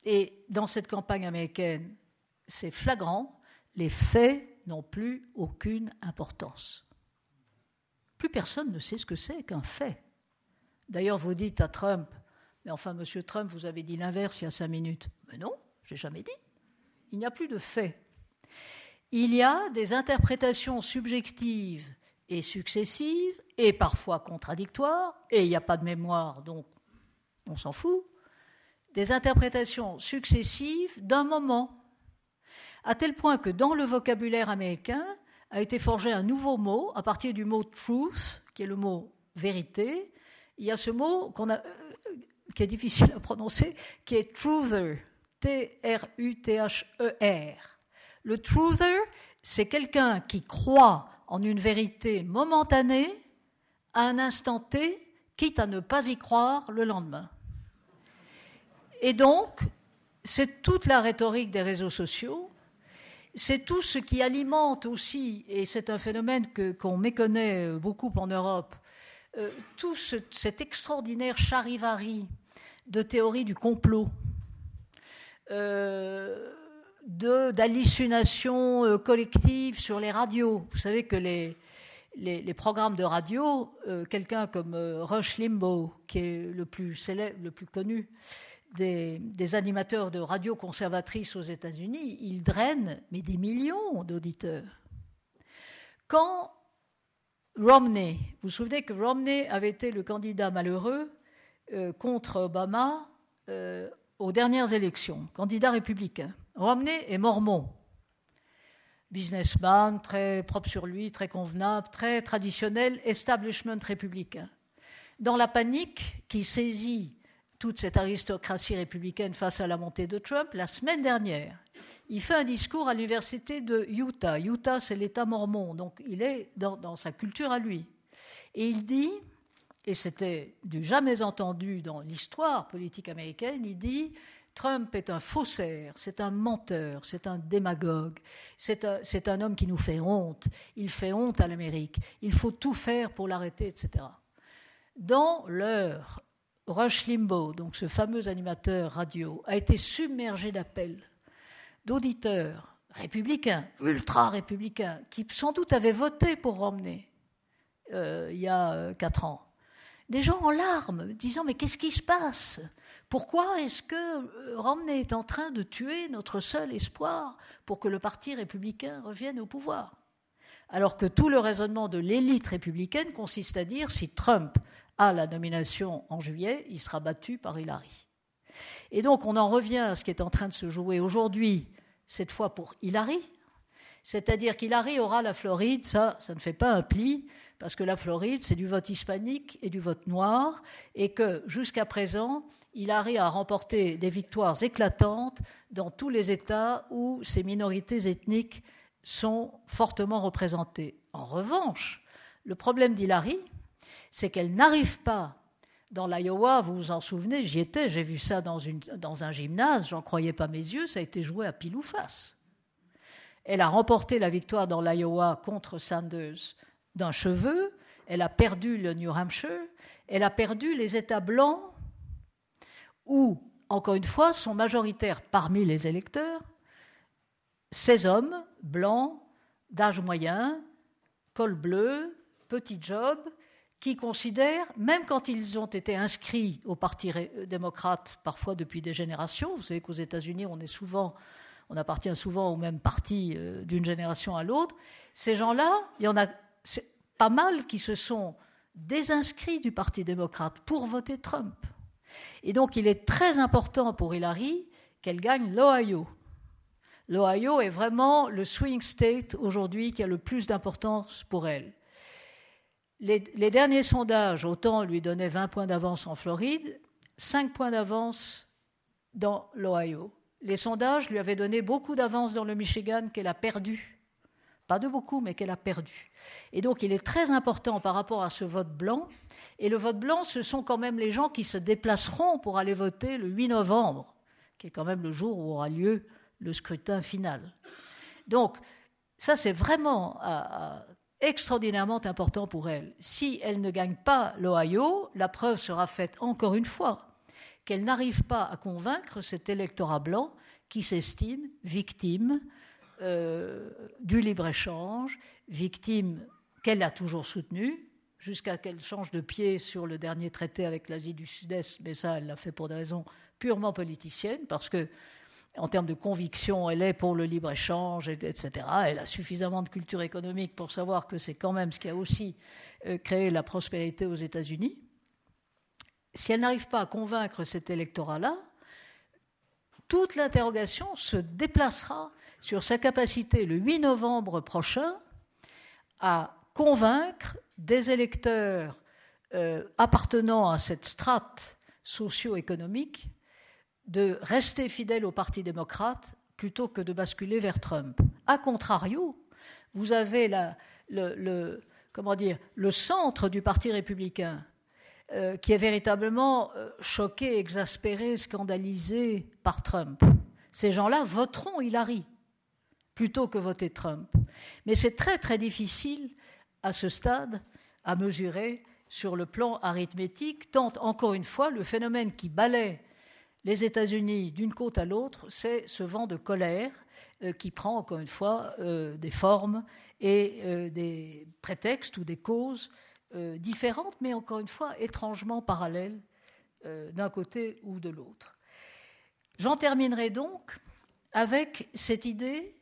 C: et dans cette campagne américaine, c'est flagrant, les faits n'ont plus aucune importance. Plus personne ne sait ce que c'est qu'un fait. D'ailleurs, vous dites à Trump, mais enfin, monsieur Trump, vous avez dit l'inverse il y a cinq minutes. Mais non, je n'ai jamais dit. Il n'y a plus de faits. Il y a des interprétations subjectives et successives, et parfois contradictoires, et il n'y a pas de mémoire, donc on s'en fout, des interprétations successives d'un moment à tel point que dans le vocabulaire américain a été forgé un nouveau mot à partir du mot truth, qui est le mot vérité. Il y a ce mot a, euh, qui est difficile à prononcer, qui est truther, T-R-U-T-H-E-R. E le truther, c'est quelqu'un qui croit en une vérité momentanée à un instant T, quitte à ne pas y croire le lendemain. Et donc, c'est toute la rhétorique des réseaux sociaux, c'est tout ce qui alimente aussi, et c'est un phénomène qu'on méconnaît beaucoup en Europe, euh, tout cet extraordinaire charivari de théorie du complot, euh, d'hallucinations euh, collectives sur les radios. Vous savez que les, programmes de radio, euh, quelqu'un comme Rush Limbaugh, qui est le plus célèbre, le plus connu des, animateurs de radio conservatrices aux États-Unis, il draine mais des millions d'auditeurs. Quand Romney, vous vous souvenez que Romney avait été le candidat malheureux euh, contre Obama euh, aux dernières élections, candidat républicain. Romney est mormon, businessman, très propre sur lui, très convenable, très traditionnel, establishment républicain. Dans la panique qui saisit toute cette aristocratie républicaine face à la montée de Trump, la semaine dernière, il fait un discours à l'université de Utah. Utah, c'est l'État mormon, donc il est dans, sa culture à lui. Et il dit et c'était du jamais entendu dans l'histoire politique américaine, il dit Trump est un faussaire, c'est un menteur, c'est un démagogue, c'est un, homme qui nous fait honte, il fait honte à l'Amérique, il faut tout faire pour l'arrêter, etc. Dans l'heure, Rush Limbaugh, donc ce fameux animateur radio, a été submergé d'appels d'auditeurs républicains, ultra-républicains, qui sans doute avaient voté pour Romney euh, il y a euh, quatre ans. Des gens en larmes, disant Mais qu'est-ce qui se passe? Pourquoi est-ce que euh, Romney est en train de tuer notre seul espoir pour que le Parti républicain revienne au pouvoir? Alors que tout le raisonnement de l'élite républicaine consiste à dire si Trump a la nomination en juillet, il sera battu par Hillary. Et donc on en revient à ce qui est en train de se jouer aujourd'hui, cette fois pour Hillary, c'est-à-dire qu'Hillary aura la Floride, ça, ça ne fait pas un pli, parce que la Floride, c'est du vote hispanique et du vote noir, et que jusqu'à présent, Hillary a remporté des victoires éclatantes dans tous les États où ces minorités ethniques sont fortement représentées. En revanche, le problème d'Hillary, c'est qu'elle n'arrive pas dans l'Iowa, vous vous en souvenez, j'y étais, j'ai vu ça dans, un gymnase, j'en croyais pas mes yeux, ça a été joué à pile ou face. Elle a remporté la victoire dans l'Iowa contre Sanders d'un cheveu, elle a perdu le New Hampshire, elle a perdu les États blancs où, encore une fois, sont majoritaires parmi les électeurs ces hommes blancs, d'âge moyen, col bleu, petit job, qui considèrent, même quand ils ont été inscrits au Parti démocrate, parfois depuis des générations, vous savez qu'aux États-Unis, on est souvent on appartient souvent au même parti euh, d'une génération à l'autre. Ces gens-là, il y en a pas mal qui se sont désinscrits du Parti démocrate pour voter Trump. Et donc il est très important pour Hillary qu'elle gagne l'Ohio. L'Ohio est vraiment le swing state aujourd'hui qui a le plus d'importance pour elle. Les, derniers sondages, autant lui donnaient 20 points d'avance en Floride, 5 points d'avance dans l'Ohio les sondages lui avaient donné beaucoup d'avance dans le Michigan qu'elle a perdu. Pas de beaucoup, mais qu'elle a perdu. Et donc il est très important par rapport à ce vote blanc. Et le vote blanc, ce sont quand même les gens qui se déplaceront pour aller voter le 8 novembre, qui est quand même le jour où aura lieu le scrutin final. Donc ça, c'est vraiment euh, extraordinairement important pour elle. Si elle ne gagne pas l'Ohio, la preuve sera faite encore une fois qu'elle n'arrive pas à convaincre cet électorat blanc qui s'estime victime euh, du libre-échange, victime qu'elle a toujours soutenu, jusqu'à qu'elle change de pied sur le dernier traité avec l'Asie du Sud-Est, mais ça, elle l'a fait pour des raisons purement politiciennes, parce que en termes de conviction, elle est pour le libre-échange, etc. Elle a suffisamment de culture économique pour savoir que c'est quand même ce qui a aussi euh, créé la prospérité aux États-Unis si elle n'arrive pas à convaincre cet électorat-là, toute l'interrogation se déplacera sur sa capacité le 8 novembre prochain à convaincre des électeurs euh, appartenant à cette strate socio-économique de rester fidèles au Parti démocrate plutôt que de basculer vers Trump. A contrario, vous avez le, comment dire, le centre du Parti républicain euh, qui est véritablement euh, choqué, exaspéré, scandalisé par Trump. Ces gens-là voteront Hillary plutôt que voter Trump. Mais c'est très très difficile à ce stade à mesurer sur le plan arithmétique, tant encore une fois le phénomène qui balaie les États-Unis d'une côte à l'autre, c'est ce vent de colère euh, qui prend encore une fois euh, des formes et euh, des prétextes ou des causes différentes, mais encore une fois étrangement parallèles d'un côté ou de l'autre. J'en terminerai donc avec cette idée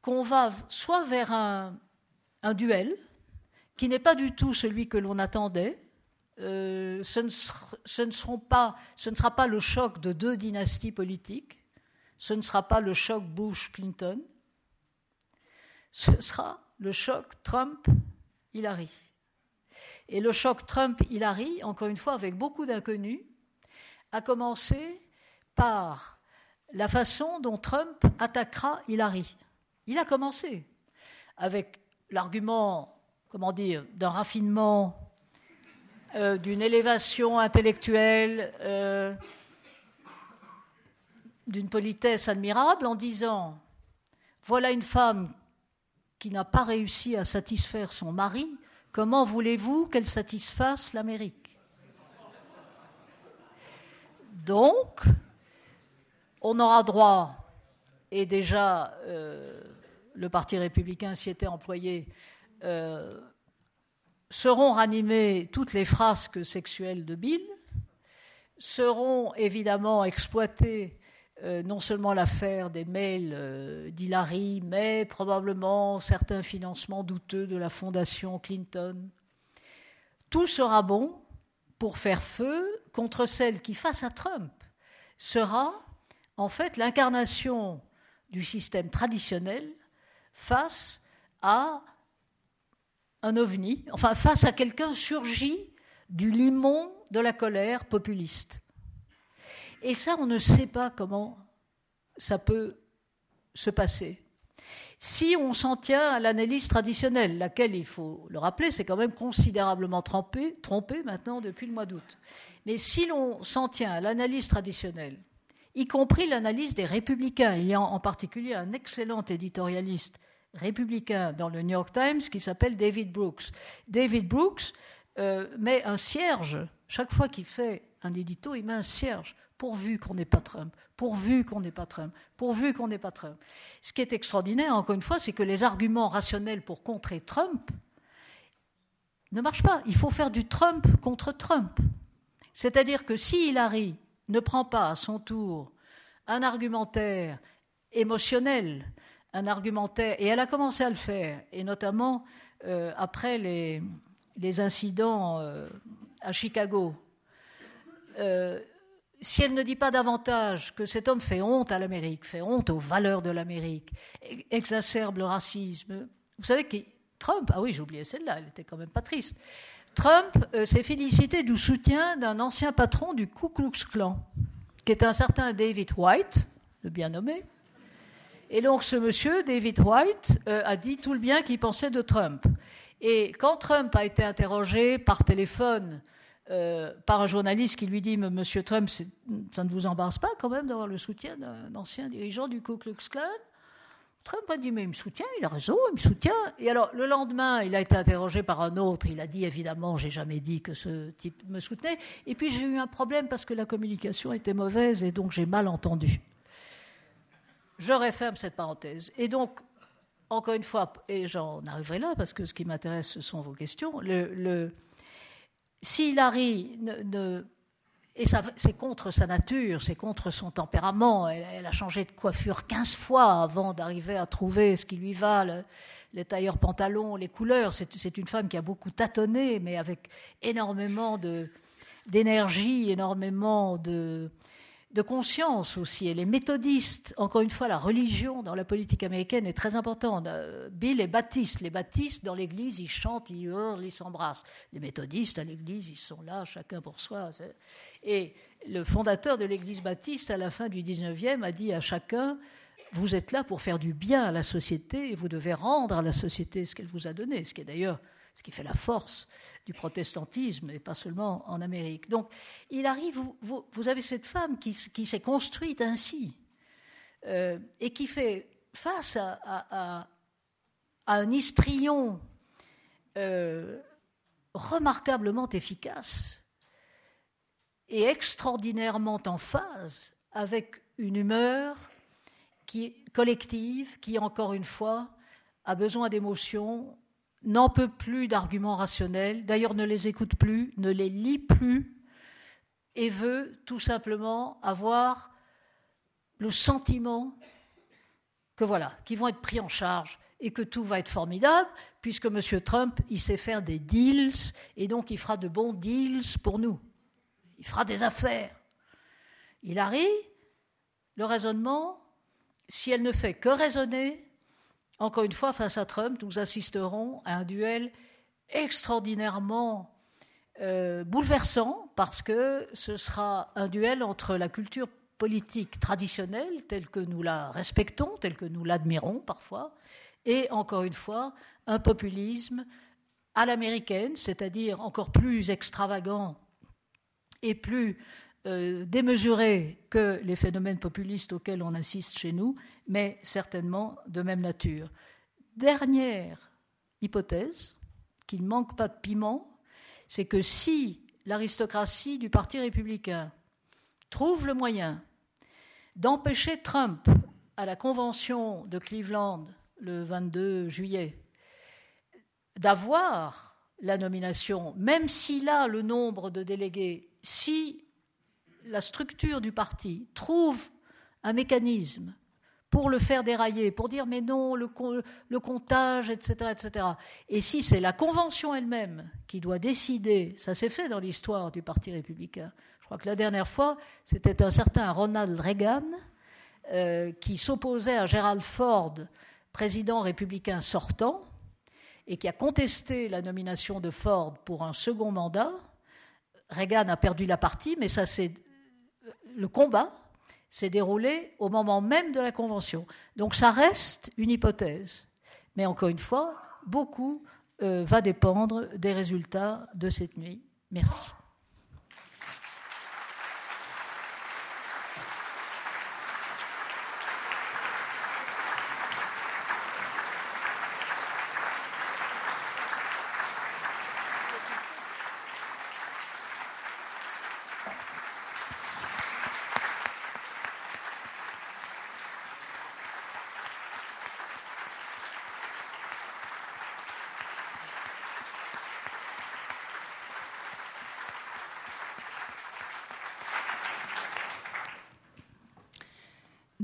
C: qu'on va soit vers un, un duel, qui n'est pas du tout celui que l'on attendait, euh, ce, ne sera pas le choc de deux dynasties politiques, ce ne sera pas le choc Bush-Clinton, ce sera le choc Trump-Hillary. Et le choc Trump-Hillary, encore une fois, avec beaucoup d'inconnus, a commencé par la façon dont Trump attaquera Hillary. Il a commencé avec l'argument, comment dire, d'un raffinement euh, d'une élévation intellectuelle, euh, d'une politesse admirable en disant voilà une femme qui n'a pas réussi à satisfaire son mari, comment voulez-vous qu'elle satisfasse l'Amérique? Donc, on aura droit, et déjà euh, le Parti républicain s'y était employé, seront ranimées toutes les frasques sexuelles de Bill, seront évidemment exploitées euh, non seulement l'affaire des mails euh, d'Hillary, mais probablement certains financements douteux de la fondation Clinton. Tout sera bon pour faire feu contre celle qui, face à Trump, sera en fait l'incarnation du système traditionnel face à un ovni, enfin face à quelqu'un surgi du limon de la colère populiste. Et ça, on ne sait pas comment ça peut se passer. Si on s'en tient à l'analyse traditionnelle, laquelle, il faut le rappeler, c'est quand même considérablement trompé, trompé maintenant depuis le mois d'août. Mais si l'on s'en tient à l'analyse traditionnelle, y compris l'analyse des républicains, il y a en particulier un excellent éditorialiste républicain dans le New York Times qui s'appelle David Brooks. David Brooks euh, met un cierge, chaque fois qu'il fait un édito, il met un cierge, pourvu qu'on n'ait pas Trump, pourvu qu'on n'ait pas Trump, pourvu qu'on n'ait pas Trump. Ce qui est extraordinaire, encore une fois, c'est que les arguments rationnels pour contrer Trump ne marchent pas. Il faut faire du Trump contre Trump. C'est-à-dire que si Hillary ne prend pas à son tour un argumentaire émotionnel, un argumentaire, et elle a commencé à le faire, et notamment euh, après les, incidents euh, à Chicago. Euh, si elle ne dit pas davantage que cet homme fait honte à l'Amérique, fait honte aux valeurs de l'Amérique, exacerbe le racisme, vous savez que Trump, ah oui, j'ai oublié celle-là, elle était quand même pas triste. Trump s'est félicité du soutien d'un ancien patron du Ku Klux Klan, qui est un certain David White, le bien nommé, et donc ce monsieur, David White, euh, a dit tout le bien qu'il pensait de Trump. Et quand Trump a été interrogé par téléphone euh, par un journaliste qui lui dit Monsieur Trump, ça ne vous embarrasse pas quand même d'avoir le soutien d'un ancien dirigeant du Ku Klux Klan? Trump a dit Mais il me soutient, il a raison, il me soutient. Et alors, le lendemain, il a été interrogé par un autre. Il a dit Évidemment, j'ai jamais dit que ce type me soutenait. Et puis, j'ai eu un problème parce que la communication était mauvaise et donc j'ai mal entendu. Je referme cette parenthèse. Et donc, encore une fois, et j'en arriverai là parce que ce qui m'intéresse, ce sont vos questions. Le, si Hilary ne, et c'est contre sa nature, c'est contre son tempérament. Elle, a changé de coiffure 15 fois avant d'arriver à trouver ce qui lui va, les tailleurs pantalons, les couleurs. C'est une femme qui a beaucoup tâtonné, mais avec énormément d'énergie, énormément de, de conscience aussi. Et les méthodistes, encore une fois, la religion dans la politique américaine est très importante. Euh, Bill et Baptiste. Les baptistes, dans l'église, ils chantent, ils hurlent, ils s'embrassent. Les méthodistes, à l'église, ils sont là, chacun pour soi. Et le fondateur de l'église baptiste, à la fin du 19e, a dit à chacun Vous êtes là pour faire du bien à la société et vous devez rendre à la société ce qu'elle vous a donné, ce qui est d'ailleurs ce qui fait la force du protestantisme, et pas seulement en Amérique. Donc, il arrive, vous, avez cette femme qui, s'est construite ainsi, euh, et qui fait face à, à, un histrion euh, remarquablement efficace et extraordinairement en phase avec une humeur qui, collective qui, encore une fois, a besoin d'émotions n'en peut plus d'arguments rationnels, d'ailleurs ne les écoute plus, ne les lit plus, et veut tout simplement avoir le sentiment que voilà, qu'ils vont être pris en charge et que tout va être formidable, puisque M. Trump, il sait faire des deals, et donc il fera de bons deals pour nous. Il fera des affaires. Il arrive, le raisonnement, si elle ne fait que raisonner, encore une fois, face à Trump, nous assisterons à un duel extraordinairement euh, bouleversant parce que ce sera un duel entre la culture politique traditionnelle telle que nous la respectons, telle que nous l'admirons parfois, et encore une fois, un populisme à l'américaine, c'est-à-dire encore plus extravagant et plus euh, que les phénomènes populistes auxquels on assiste chez nous, mais certainement de même nature. Dernière hypothèse, qu'il ne manque pas de piment, c'est que si l'aristocratie du Parti républicain trouve le moyen d'empêcher Trump à la convention de Cleveland le 22 juillet d'avoir la nomination, même s'il a le nombre de délégués, si la structure du parti trouve un mécanisme pour le faire dérailler, pour dire mais non, le, comptage, etc., etc. Et si c'est la convention elle-même qui doit décider, ça s'est fait dans l'histoire du Parti républicain. Je crois que la dernière fois, c'était un certain Ronald Reagan euh, qui s'opposait à Gerald Ford, président républicain sortant, et qui a contesté la nomination de Ford pour un second mandat. Reagan a perdu la partie, mais ça c'est le combat s'est déroulé au moment même de la Convention. Donc ça reste une hypothèse. Mais encore une fois, beaucoup euh, va dépendre des résultats de cette nuit. Merci.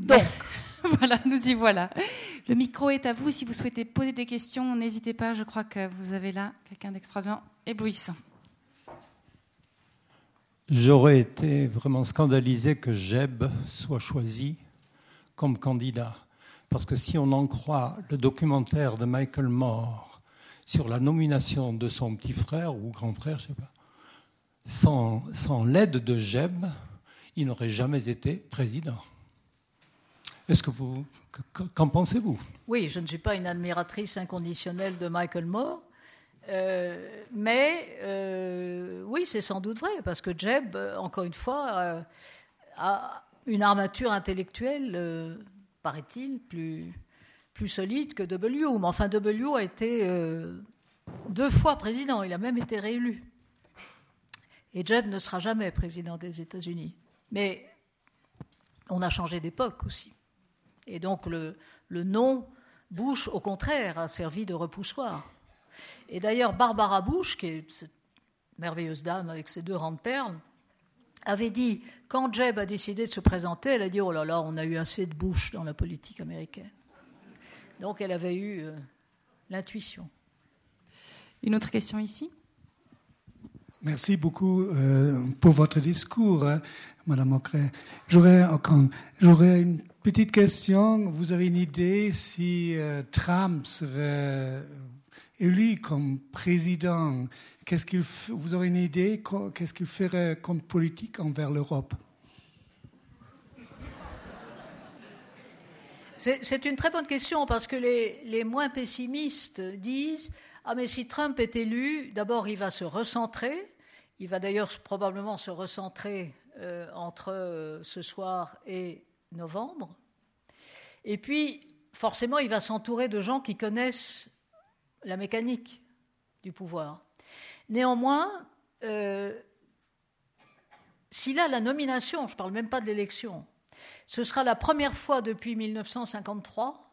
A: Donc, voilà, nous y voilà. Le micro est à vous. Si vous souhaitez poser des questions, n'hésitez pas. Je crois que vous avez là quelqu'un d'extraordinaire, éblouissant.
D: J'aurais été vraiment scandalisé que Jeb soit choisi comme candidat. Parce que si on en croit le documentaire de Michael Moore sur la nomination de son petit frère ou grand frère, je sais pas, sans l'aide de Jeb, il n'aurait jamais été président. Est-ce que vous, qu'en pensez-vous?
C: Oui, je ne suis pas une admiratrice inconditionnelle de Michael Moore, euh, mais euh, oui, c'est sans doute vrai, parce que Jeb, encore une fois, euh, a une armature intellectuelle, paraît-il, plus, plus solide que W. Mais enfin, W a été deux fois président, il a même été réélu. Et Jeb ne sera jamais président des États-Unis. Mais on a changé d'époque aussi. Et donc le, nom Bush, au contraire, a servi de repoussoir. Et d'ailleurs, Barbara Bush, qui est cette merveilleuse dame avec ses deux rangs de perles, avait dit, quand Jeb a décidé de se présenter, elle a dit, oh là là, on a eu assez de Bush dans la politique américaine. Donc elle avait eu euh, l'intuition.
A: Une autre question ici?
E: Merci beaucoup euh, pour votre discours, hein, Madame Ocret. J'aurais j'aurais une petite question. Vous avez une idée si euh, Trump serait élu comme président? Qu'est-ce qu'il, vous avez une idée Qu'est-ce qu'il ferait comme politique envers l'Europe?
C: C'est une très bonne question parce que les, les, moins pessimistes disent Ah, mais si Trump est élu, d'abord il va se recentrer. Il va d'ailleurs probablement se recentrer euh, entre euh, ce soir et novembre. Et puis, forcément, il va s'entourer de gens qui connaissent la mécanique du pouvoir. Néanmoins, euh, s'il a la nomination, je ne parle même pas de l'élection, ce sera la première fois depuis 1953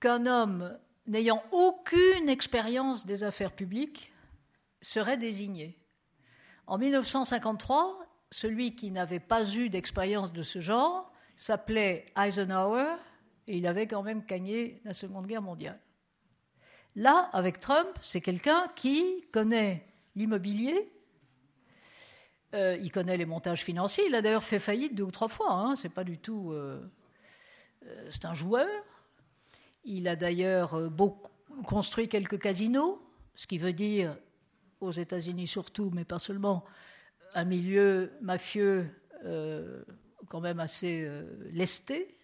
C: qu'un homme n'ayant aucune expérience des affaires publiques serait désigné. En 1953, celui qui n'avait pas eu d'expérience de ce genre s'appelait Eisenhower et il avait quand même gagné la Seconde Guerre mondiale. Là, avec Trump, c'est quelqu'un qui connaît l'immobilier, euh, il connaît les montages financiers. Il a d'ailleurs fait faillite deux ou trois fois. Hein. C'est pas du tout. Euh, euh, c'est un joueur. Il a d'ailleurs construit quelques casinos, ce qui veut dire, aux États-Unis surtout, mais pas seulement, un milieu mafieux quand même assez lesté.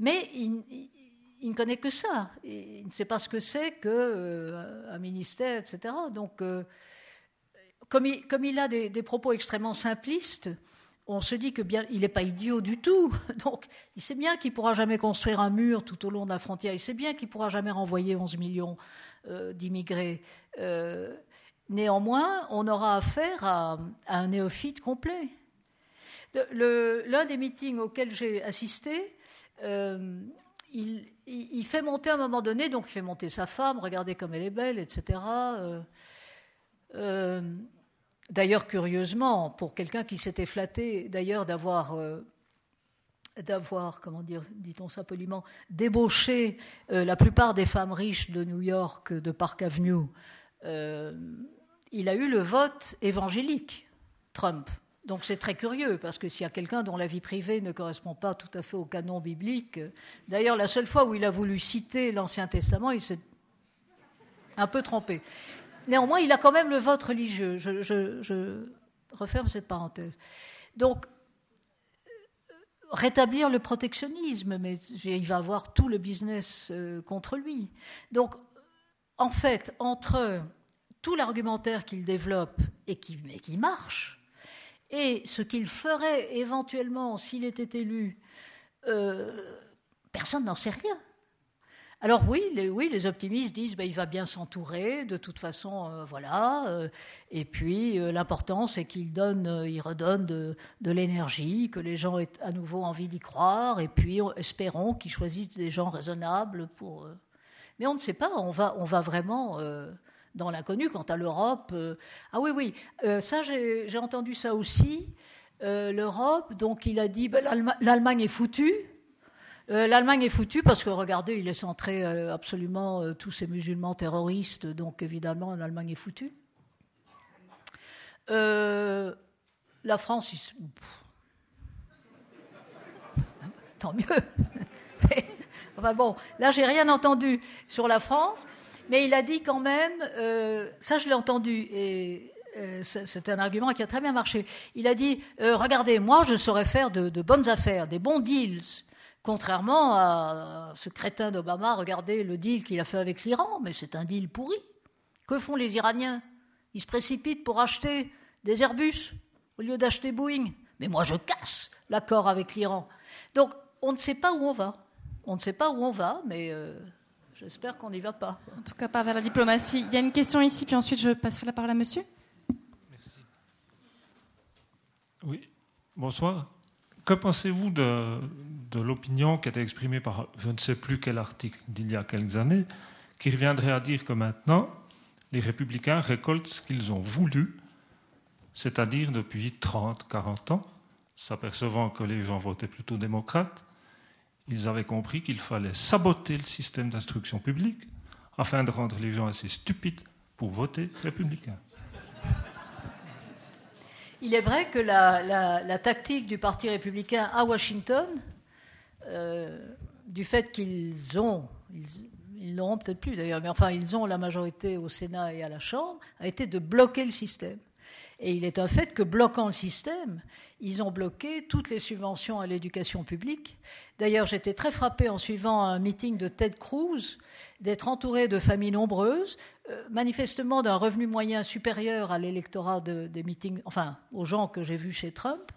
C: Mais il, ne connaît que ça. Il ne sait pas ce que c'est qu'un euh, ministère, etc. Donc, euh, comme, il, a des, propos extrêmement simplistes, on se dit que bien, il n'est pas idiot du tout. Donc, il sait bien qu'il ne pourra jamais construire un mur tout au long de la frontière. Il sait bien qu'il ne pourra jamais renvoyer 11 millions euh, d'immigrés. Néanmoins, on aura affaire à, un néophyte complet. L'un des meetings auxquels j'ai assisté, il, fait monter à un moment donné, donc il fait monter sa femme, regardez comme elle est belle, etc. Euh, euh, d'ailleurs, curieusement, pour quelqu'un qui s'était flatté, d'ailleurs, d'avoir, euh, d'avoir, comment dire, dit-on ça poliment, débauché la plupart des femmes riches de New York, de Park Avenue, il a eu le vote évangélique, Trump. Donc c'est très curieux, parce que s'il y a quelqu'un dont la vie privée ne correspond pas tout à fait au canon biblique, d'ailleurs la seule fois où il a voulu citer l'Ancien Testament, il s'est un peu trompé. Néanmoins, il a quand même le vote religieux. Je, referme cette parenthèse. Donc, rétablir le protectionnisme, mais il va avoir tout le business euh, contre lui. Donc, en fait, entre tout l'argumentaire qu'il développe et qui, marche, et ce qu'il ferait éventuellement s'il était élu, euh, personne n'en sait rien. Alors oui, les, oui, les optimistes disent ben, il va bien s'entourer, de toute façon, euh, voilà. Euh, et puis l'important, c'est qu'il donne, il redonne de, l'énergie, que les gens aient à nouveau envie d'y croire. Et puis espérons qu'ils choisissent des gens raisonnables pour. Mais on ne sait pas. On va vraiment dans l'inconnu. Quant à l'Europe, euh, ah oui, oui, euh, ça j'ai entendu ça aussi. Euh, L'Europe, donc il a dit ben, l'Allemagne est foutue. L'Allemagne est foutue parce que regardez, il est centré absolument tous ces musulmans terroristes, donc évidemment l'Allemagne est foutue. la France, tant mieux. enfin bon, là j'ai rien entendu sur la France. Mais il a dit quand même, euh, ça je l'ai entendu, et euh, c'est un argument qui a très bien marché. Il a dit, euh, regardez, moi je saurais faire de, bonnes affaires, des bons deals. Contrairement à ce crétin d'Obama, regardez le deal qu'il a fait avec l'Iran, mais c'est un deal pourri. Que font les Iraniens? Ils se précipitent pour acheter des Airbus au lieu d'acheter Boeing. Mais moi je casse l'accord avec l'Iran. Donc on ne sait pas où on va. On ne sait pas où on va, mais J'espère qu'on n'y va pas.
A: En tout cas, pas vers la diplomatie. Il y a une question ici, puis ensuite je passerai la parole à monsieur. Merci.
F: Oui, bonsoir. Que pensez-vous de, de l'opinion qui a été exprimée par je ne sais plus quel article d'il y a quelques années, qui reviendrait à dire que maintenant, les républicains récoltent ce qu'ils ont voulu, c'est-à-dire depuis 30, 40 ans, s'apercevant que les gens votaient plutôt démocrates, ils avaient compris qu'il fallait saboter le système d'instruction publique afin de rendre les gens assez stupides pour voter républicain.
C: Il est vrai que la, tactique du Parti républicain à Washington, euh, du fait qu'ils ont, ils, n'auront peut-être plus d'ailleurs, mais enfin ils ont la majorité au Sénat et à la Chambre, a été de bloquer le système. Et il est un fait que bloquant le système, ils ont bloqué toutes les subventions à l'éducation publique. D'ailleurs, j'étais très frappé en suivant un meeting de Ted Cruz d'être entouré de familles nombreuses, euh, manifestement d'un revenu moyen supérieur à l'électorat des meetings, enfin aux gens que j'ai vus chez Trump,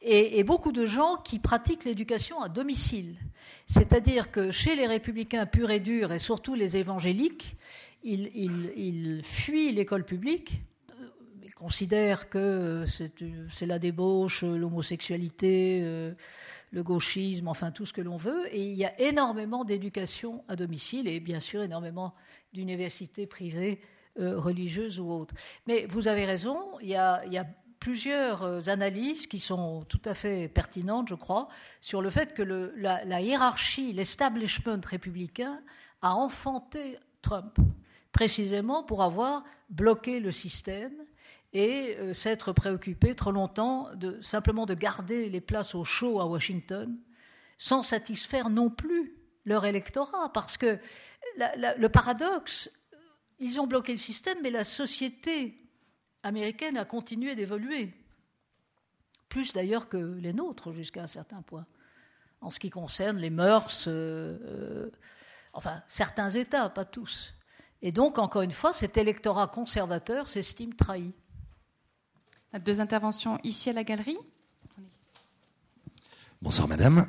C: et, beaucoup de gens qui pratiquent l'éducation à domicile. C'est-à-dire que chez les républicains purs et durs, et surtout les évangéliques, ils, fuient l'école publique, considèrent que c'est la débauche, l'homosexualité. Euh, le gauchisme, enfin tout ce que l'on veut. Et il y a énormément d'éducation à domicile et bien sûr énormément d'universités privées euh, religieuses ou autres. Mais vous avez raison, il y a, plusieurs euh, analyses qui sont tout à fait pertinentes, je crois, sur le fait que la hiérarchie, l'establishment républicain a enfanté Trump, précisément pour avoir bloqué le système et euh, s'être préoccupé trop longtemps de, simplement de garder les places au chaud à Washington sans satisfaire non plus leur électorat. Parce que le paradoxe, ils ont bloqué le système, mais la société américaine a continué d'évoluer. Plus d'ailleurs que les nôtres jusqu'à un certain point, en ce qui concerne les mœurs, euh, euh, enfin certains États, pas tous. Et donc, encore une fois, cet électorat conservateur s'estime trahi.
A: Deux interventions ici à la galerie.
G: Bonsoir Madame.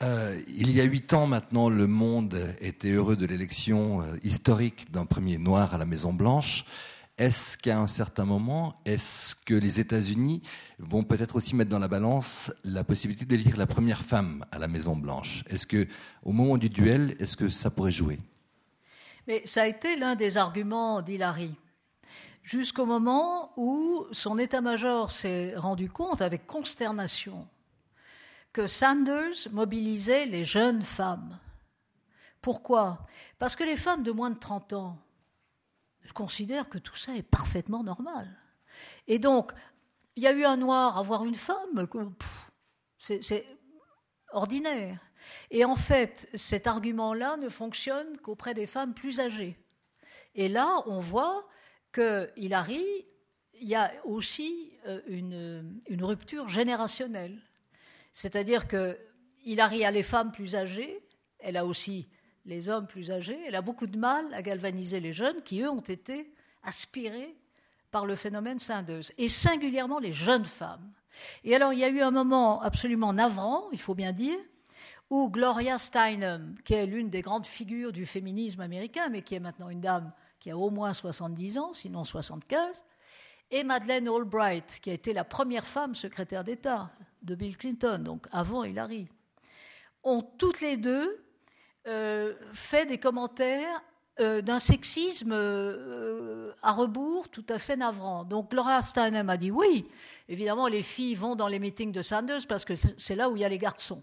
G: Euh, il y a huit ans maintenant, le monde était heureux de l'élection euh, historique d'un premier noir à la Maison Blanche. Est-ce qu'à un certain moment, est-ce que les États-Unis vont peut-être aussi mettre dans la balance la possibilité d'élire la première femme à la Maison Blanche Est-ce que, au moment du duel, est-ce que ça pourrait jouer?
C: Mais ça a été l'un des arguments d'Hillary jusqu'au moment où son état-major s'est rendu compte avec consternation que Sanders mobilisait les jeunes femmes. Pourquoi? Parce que les femmes de moins de 30 ans considèrent que tout ça est parfaitement normal. Et donc, il y a eu un noir avoir une femme, c'est ordinaire. Et en fait, cet argument-là ne fonctionne qu'auprès des femmes plus âgées. Et là, on voit que Hillary, il y a aussi euh, une, rupture générationnelle. C'est-à-dire que Hillary a les femmes plus âgées, elle a aussi les hommes plus âgés, elle a beaucoup de mal à galvaniser les jeunes qui, eux, ont été aspirés par le phénomène Sanders, et singulièrement les jeunes femmes. Et alors, il y a eu un moment absolument navrant, il faut bien dire, où Gloria Steinem, qui est l'une des grandes figures du féminisme américain, mais qui est maintenant une dame qui a au moins 70 ans, sinon 75, et Madeleine Albright, qui a été la première femme secrétaire d'État de Bill Clinton, donc avant Hillary, ont toutes les deux euh, fait des commentaires euh, d'un sexisme euh, à rebours tout à fait navrant. Donc Laura Steinem a dit oui, évidemment les filles vont dans les meetings de Sanders parce que c'est là où il y a les garçons.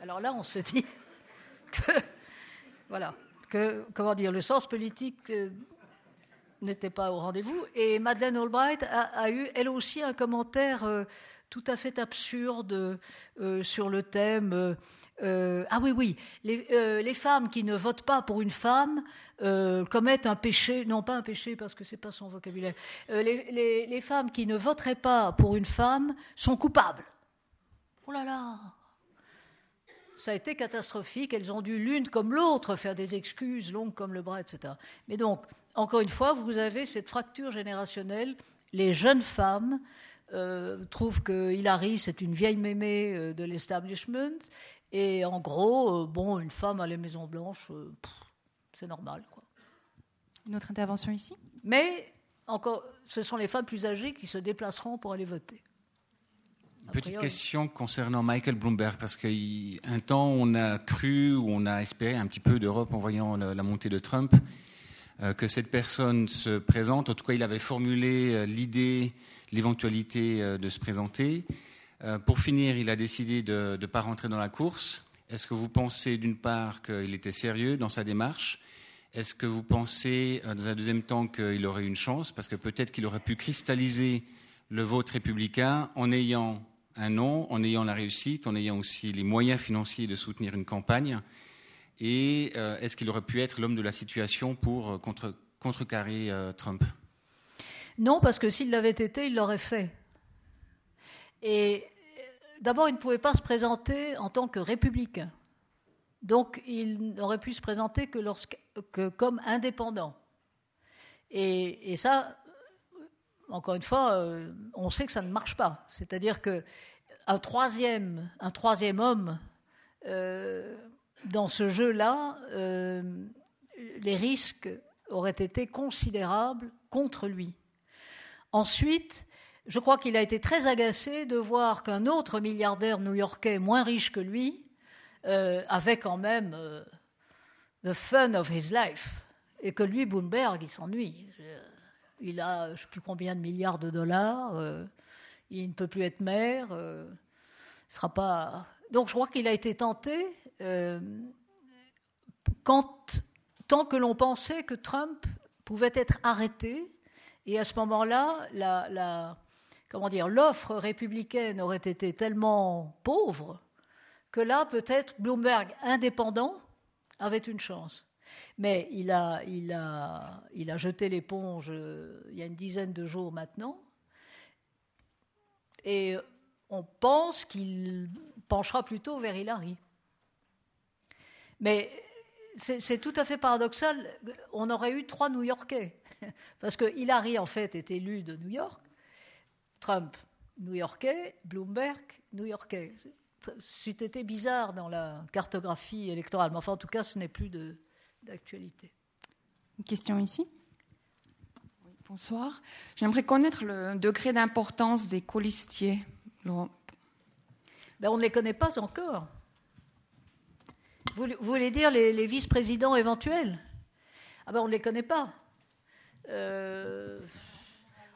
C: Alors là, on se dit que voilà. Que, comment dire, le sens politique euh, n'était pas au rendez-vous. Et Madeleine Albright a, eu, elle aussi, un commentaire euh, tout à fait absurde euh, sur le thème. ah oui, oui, les, femmes qui ne votent pas pour une femme commettent un péché, non pas un péché parce que c'est pas son vocabulaire. Les, les femmes qui ne voteraient pas pour une femme sont coupables. Oh là là, ça a été catastrophique. Elles ont dû l'une comme l'autre faire des excuses longues comme le bras, etc. Mais donc, encore une fois, vous avez cette fracture générationnelle. Les jeunes femmes euh, trouvent que Hillary, c'est une vieille mémé euh, de l'establishment. Et en gros, euh, bon, une femme à la Maison Blanche, c'est normal. Quoi.
A: Une autre intervention ici?
C: Mais encore, ce sont les femmes plus âgées qui se déplaceront pour aller voter.
H: Petite question concernant Michael Bloomberg, parce qu'un temps, on a cru ou on a espéré un petit peu d'Europe en voyant la, montée de Trump, euh, que cette personne se présente. En tout cas, il avait formulé euh, l'idée, l'éventualité euh, de se présenter. pour finir, il a décidé de ne pas rentrer dans la course. Est-ce que vous pensez, d'une part, qu'il était sérieux dans sa démarche? Est-ce que vous pensez, dans un deuxième temps, qu'il aurait une chance? Parce que peut-être qu'il aurait pu cristalliser le vote républicain en ayant un nom, en ayant la réussite, en ayant aussi les moyens financiers de soutenir une campagne. Et euh, est-ce qu'il aurait pu être l'homme de la situation pour euh, contre, contrecarrer Trump?
C: Non, parce que s'il l'avait été, il l'aurait fait. Et d'abord, il ne pouvait pas se présenter en tant que républicain. Donc, il n'aurait pu se présenter que, comme indépendant. Et, ça, encore une fois, euh, on sait que ça ne marche pas. C'est-à-dire qu'un troisième, un troisième homme euh, dans ce jeu-là, euh, les risques auraient été considérables contre lui. Ensuite, je crois qu'il a été très agacé de voir qu'un autre milliardaire new-yorkais moins riche que lui avait quand même the fun of his life. Et que lui, Bloomberg, il s'ennuie. Il a je ne sais plus combien de milliards de dollars. Euh, il ne peut plus être maire. sera pas. Donc je crois qu'il a été tenté quand, tant que l'on pensait que Trump pouvait être arrêté. Et à ce moment-là, la comment dire, l'offre républicaine aurait été tellement pauvre que là, peut-être, Bloomberg, indépendant, avait une chance. Mais il a, il a, il a jeté l'éponge euh, il y a une dizaine de jours maintenant. Et on pense qu'il penchera plutôt vers Hillary. Mais c'est tout à fait paradoxal. On aurait eu trois New-Yorkais. Parce que Hillary, en fait, est élu de New York. Trump, New-Yorkais. Bloomberg, New-Yorkais c'eût été bizarre dans la cartographie électorale. Mais enfin, en tout cas, ce n'est plus d'actualité.
A: Une question ici
I: Bonsoir. J'aimerais connaître le degré d'importance des colistiers.
C: Ben, on ne les connaît pas encore. Vous, voulez dire les, vice-présidents éventuels? Ah ben, On ne les connaît pas. Euh,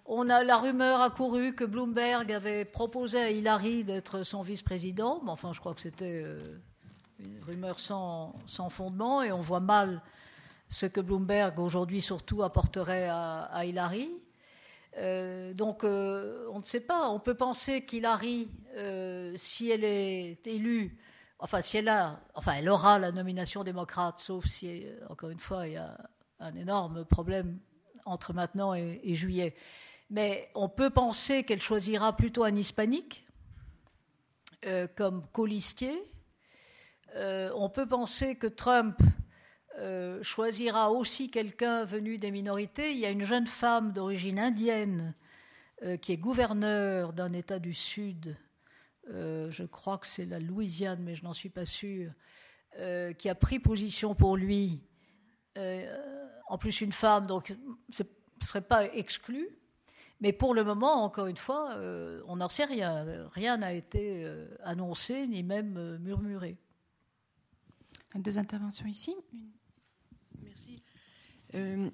C: on a la rumeur a couru que Bloomberg avait proposé à Hillary d'être son vice-président. Mais enfin, je crois que c'était euh, une rumeur sans, fondement et on voit mal ce que Bloomberg aujourd'hui surtout apporterait à, Hillary. Euh, donc, euh, on ne sait pas. On peut penser qu'Hillary, si elle est élue, enfin, si elle a, enfin, elle aura la nomination démocrate, sauf si, encore une fois, il y a un énorme problème entre maintenant et juillet mais on peut penser qu'elle choisira plutôt un hispanique euh, comme colistier. Euh, on peut penser que Trump euh, choisira aussi quelqu'un venu des minorités. Il y a une jeune femme d'origine indienne qui est gouverneure d'un État du Sud, je crois que c'est la Louisiane, mais je n'en suis pas sûre, qui a pris position pour lui. en plus, une femme, donc ce ne serait pas exclu. Mais pour le moment, encore une fois, euh, on n'en sait rien. Rien n'a été euh, annoncé ni même euh, murmuré.
A: Deux interventions ici.
I: Merci.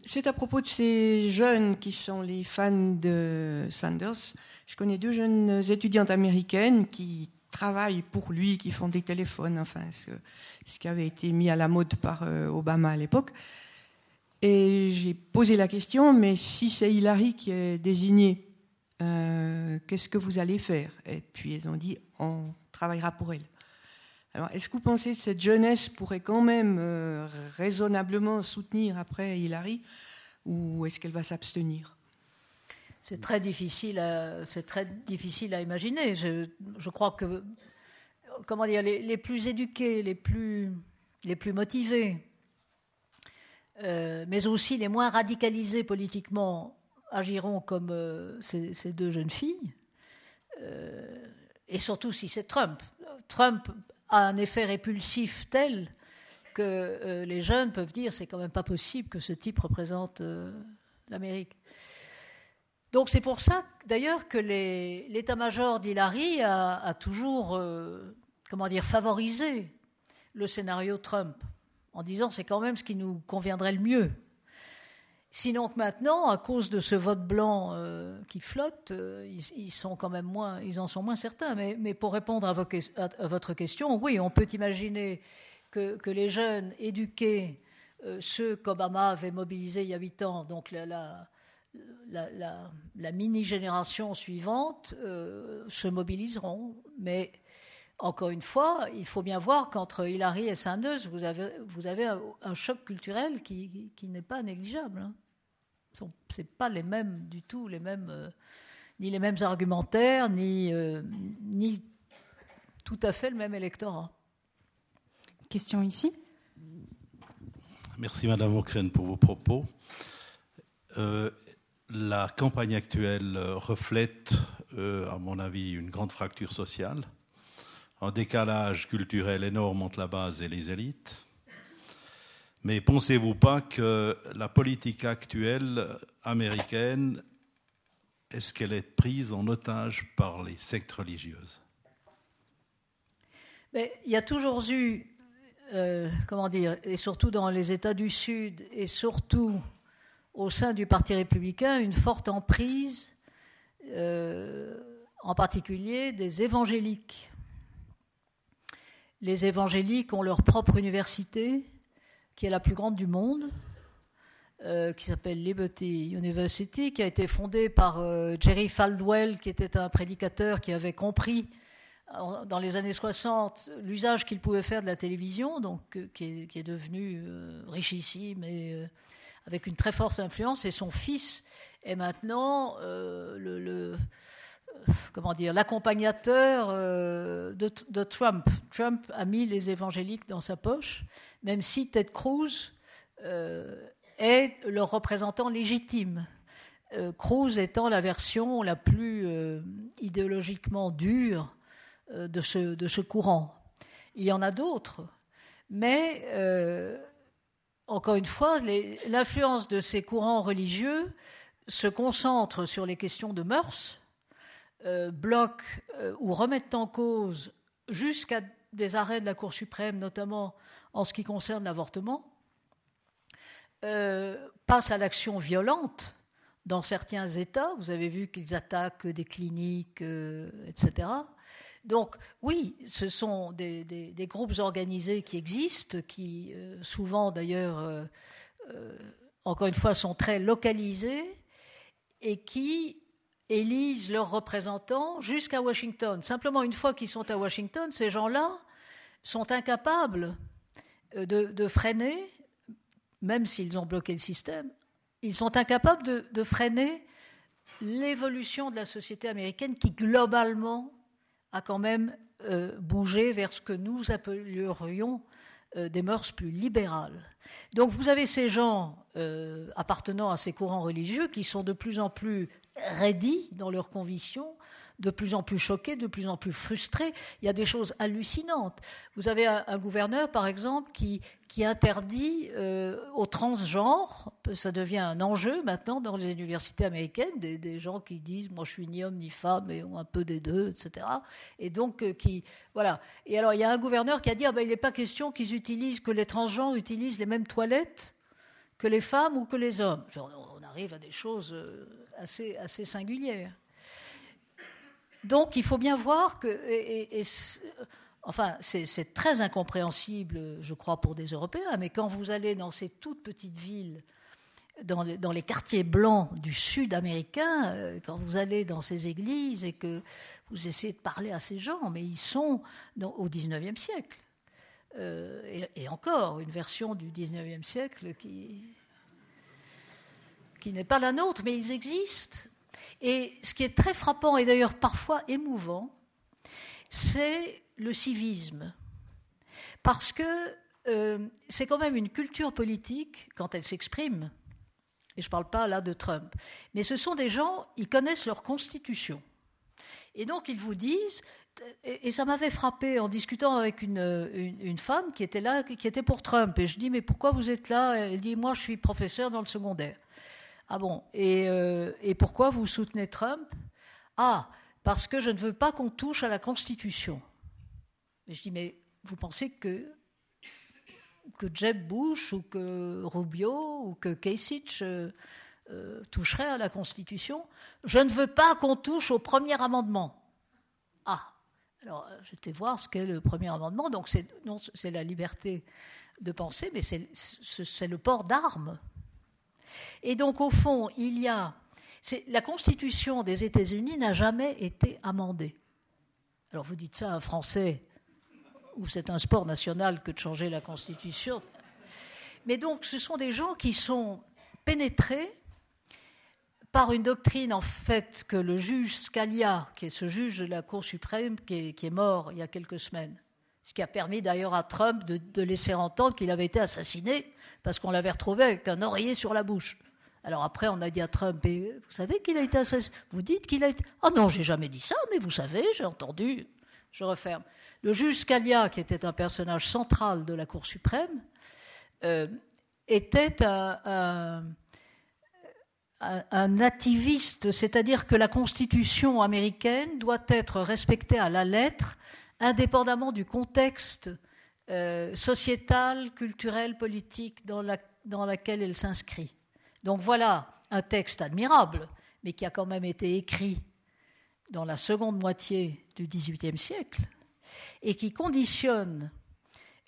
I: C'est à propos de ces jeunes qui sont les fans de Sanders. Je connais deux jeunes étudiantes américaines qui travaillent pour lui, qui font des téléphones, enfin, ce, qui avait été mis à la mode par Obama à l'époque. Et j'ai posé la question, mais si c'est Hillary qui est désignée, euh, qu'est-ce que vous allez faire? Et puis ils ont dit, on travaillera pour elle. Est-ce que vous pensez que cette jeunesse pourrait quand même euh, raisonnablement soutenir après Hillary, ou est-ce qu'elle va s'abstenir?
C: C'est très difficile, à imaginer. Je, crois que, comment dire, les, plus éduqués, les plus, les motivés, euh, mais aussi les moins radicalisés politiquement agiront comme euh, ces, deux jeunes filles, et surtout si c'est Trump. Trump a un effet répulsif tel que les jeunes peuvent dire c'est quand même pas possible que ce type représente l'Amérique. Donc c'est pour ça d'ailleurs que l'état-major d'Hillary a, a, toujours comment dire, favorisé le scénario Trump en disant c'est quand même ce qui nous conviendrait le mieux. Sinon que maintenant, à cause de ce vote blanc euh, qui flotte, euh, ils, sont quand même moins, ils en sont moins certains. Mais, pour répondre à, votre question, oui, on peut imaginer que, les jeunes éduqués ceux qu'Obama avait mobilisés il y a huit ans, donc la, la, mini-génération suivante, se mobiliseront. Mais encore une fois, il faut bien voir qu'entre Hillary et Sanders, vous avez, vous avez un, choc culturel qui, qui, n'est pas négligeable. Hein. Ce n'est pas les mêmes du tout, les mêmes, euh, ni les mêmes argumentaires, ni, euh, ni tout à fait le même électorat.
A: Question ici.
J: Merci Madame Ockrent pour vos propos. Euh, la campagne actuelle reflète, à mon avis, une grande fracture sociale un décalage culturel énorme entre la base et les élites. Mais pensez-vous pas que la politique actuelle américaine, est-ce qu'elle est prise en otage par les sectes religieuses?
C: Il y a toujours eu, euh, comment dire, et surtout dans les États du Sud, et surtout au sein du Parti républicain, une forte emprise, euh, en particulier des évangéliques les évangéliques ont leur propre université, qui est la plus grande du monde, euh, qui s'appelle Liberty University, qui a été fondée par euh, Jerry Falwell, qui était un prédicateur qui avait compris dans les années 60 l'usage qu'il pouvait faire de la télévision, donc euh, qui, est, devenu richissime et avec une très forte influence. Et son fils est maintenant le comment dire, l'accompagnateur euh, de, Trump. Trump a mis les évangéliques dans sa poche, même si Ted Cruz euh, est le représentant légitime. Euh, Cruz étant la version la plus idéologiquement dure de, ce, courant. Il y en a d'autres, mais encore une fois, l'influence de ces courants religieux se concentre sur les questions de mœurs, euh, bloquent euh, ou remettent en cause jusqu'à des arrêts de la Cour suprême, notamment en ce qui concerne l'avortement, euh, passent à l'action violente dans certains États. Vous avez vu qu'ils attaquent des cliniques, etc. Donc oui, ce sont des, des, groupes organisés qui existent, qui souvent d'ailleurs, encore une fois, sont très localisés et qui élisent leurs représentants jusqu'à Washington. Simplement, une fois qu'ils sont à Washington, ces gens-là sont incapables euh, de, freiner, même s'ils ont bloqué le système, ils sont incapables de, freiner l'évolution de la société américaine qui, globalement, a quand même euh, bougé vers ce que nous appellerions euh, des mœurs plus libérales. Donc vous avez ces gens appartenant à ces courants religieux qui sont de plus en plus raidis dans leurs convictions, de plus en plus choqués, de plus en plus frustrés. Il y a des choses hallucinantes. Vous avez un, gouverneur, par exemple, qui, qui interdit euh, aux transgenres, ça devient un enjeu maintenant dans les universités américaines, des, gens qui disent moi je suis ni homme ni femme, et un peu des deux, etc. Et donc euh, qui voilà. Et alors il y a un gouverneur qui a dit ah ben, il n'est pas question qu'ils utilisent que les transgenres utilisent les mêmes toilettes que les femmes ou que les hommes. on arrive à des choses euh, assez, assez singulière. Donc il faut bien voir que, et, enfin c'est très incompréhensible, je crois, pour des Européens, mais quand vous allez dans ces toutes petites villes, dans, dans les quartiers blancs du sud américain, euh, quand vous allez dans ces églises et que vous essayez de parler à ces gens, mais ils sont au 19e siècle. Euh, et, et, encore, une version du 19e siècle qui, qui n'est pas la nôtre, mais ils existent. Et ce qui est très frappant et d'ailleurs parfois émouvant, c'est le civisme. Parce que euh, c'est quand même une culture politique quand elle s'exprime. Et je ne parle pas là de Trump. Mais ce sont des gens, ils connaissent leur constitution. Et donc ils vous disent, et, ça m'avait frappé en discutant avec une, femme qui était là, qui était pour Trump. Et je dis, mais pourquoi vous êtes là? Elle dit, moi je suis professeur dans le secondaire. Ah bon, euh, et, pourquoi vous soutenez Trump? Ah, parce que je ne veux pas qu'on touche à la Constitution. Et je dis, mais vous pensez que, que Jeb Bush ou que Rubio ou que Kasich euh, euh, toucheraient à la Constitution? Je ne veux pas qu'on touche au premier amendement. Ah, Alors, j'étais voir ce qu'est le premier amendement. Donc, c'est la liberté de penser, mais c'est le port d'armes. Et donc, au fond, il y a. La Constitution des États-Unis n'a jamais été amendée. Alors, vous dites ça à un Français, où c'est un sport national que de changer la Constitution. Mais donc, ce sont des gens qui sont pénétrés par une doctrine, en fait, que le juge Scalia, qui est ce juge de la Cour suprême, qui est, mort il y a quelques semaines, ce qui a permis d'ailleurs à Trump de, laisser entendre qu'il avait été assassiné parce qu'on l'avait retrouvé avec un oreiller sur la bouche. Alors après, on a dit à Trump, vous savez qu'il a été assassiné Vous dites qu'il a été... Ah oh non, j'ai jamais dit ça, mais vous savez, j'ai entendu. Je referme. Le juge Scalia, qui était un personnage central de la Cour suprême, euh, était un un nativiste, c'est-à-dire que la Constitution américaine doit être respectée à la lettre, indépendamment du contexte euh, sociétal, culturel, politique dans, la, dans lequel elle s'inscrit. Donc voilà un texte admirable, mais qui a quand même été écrit dans la seconde moitié du XVIIIe siècle et qui conditionne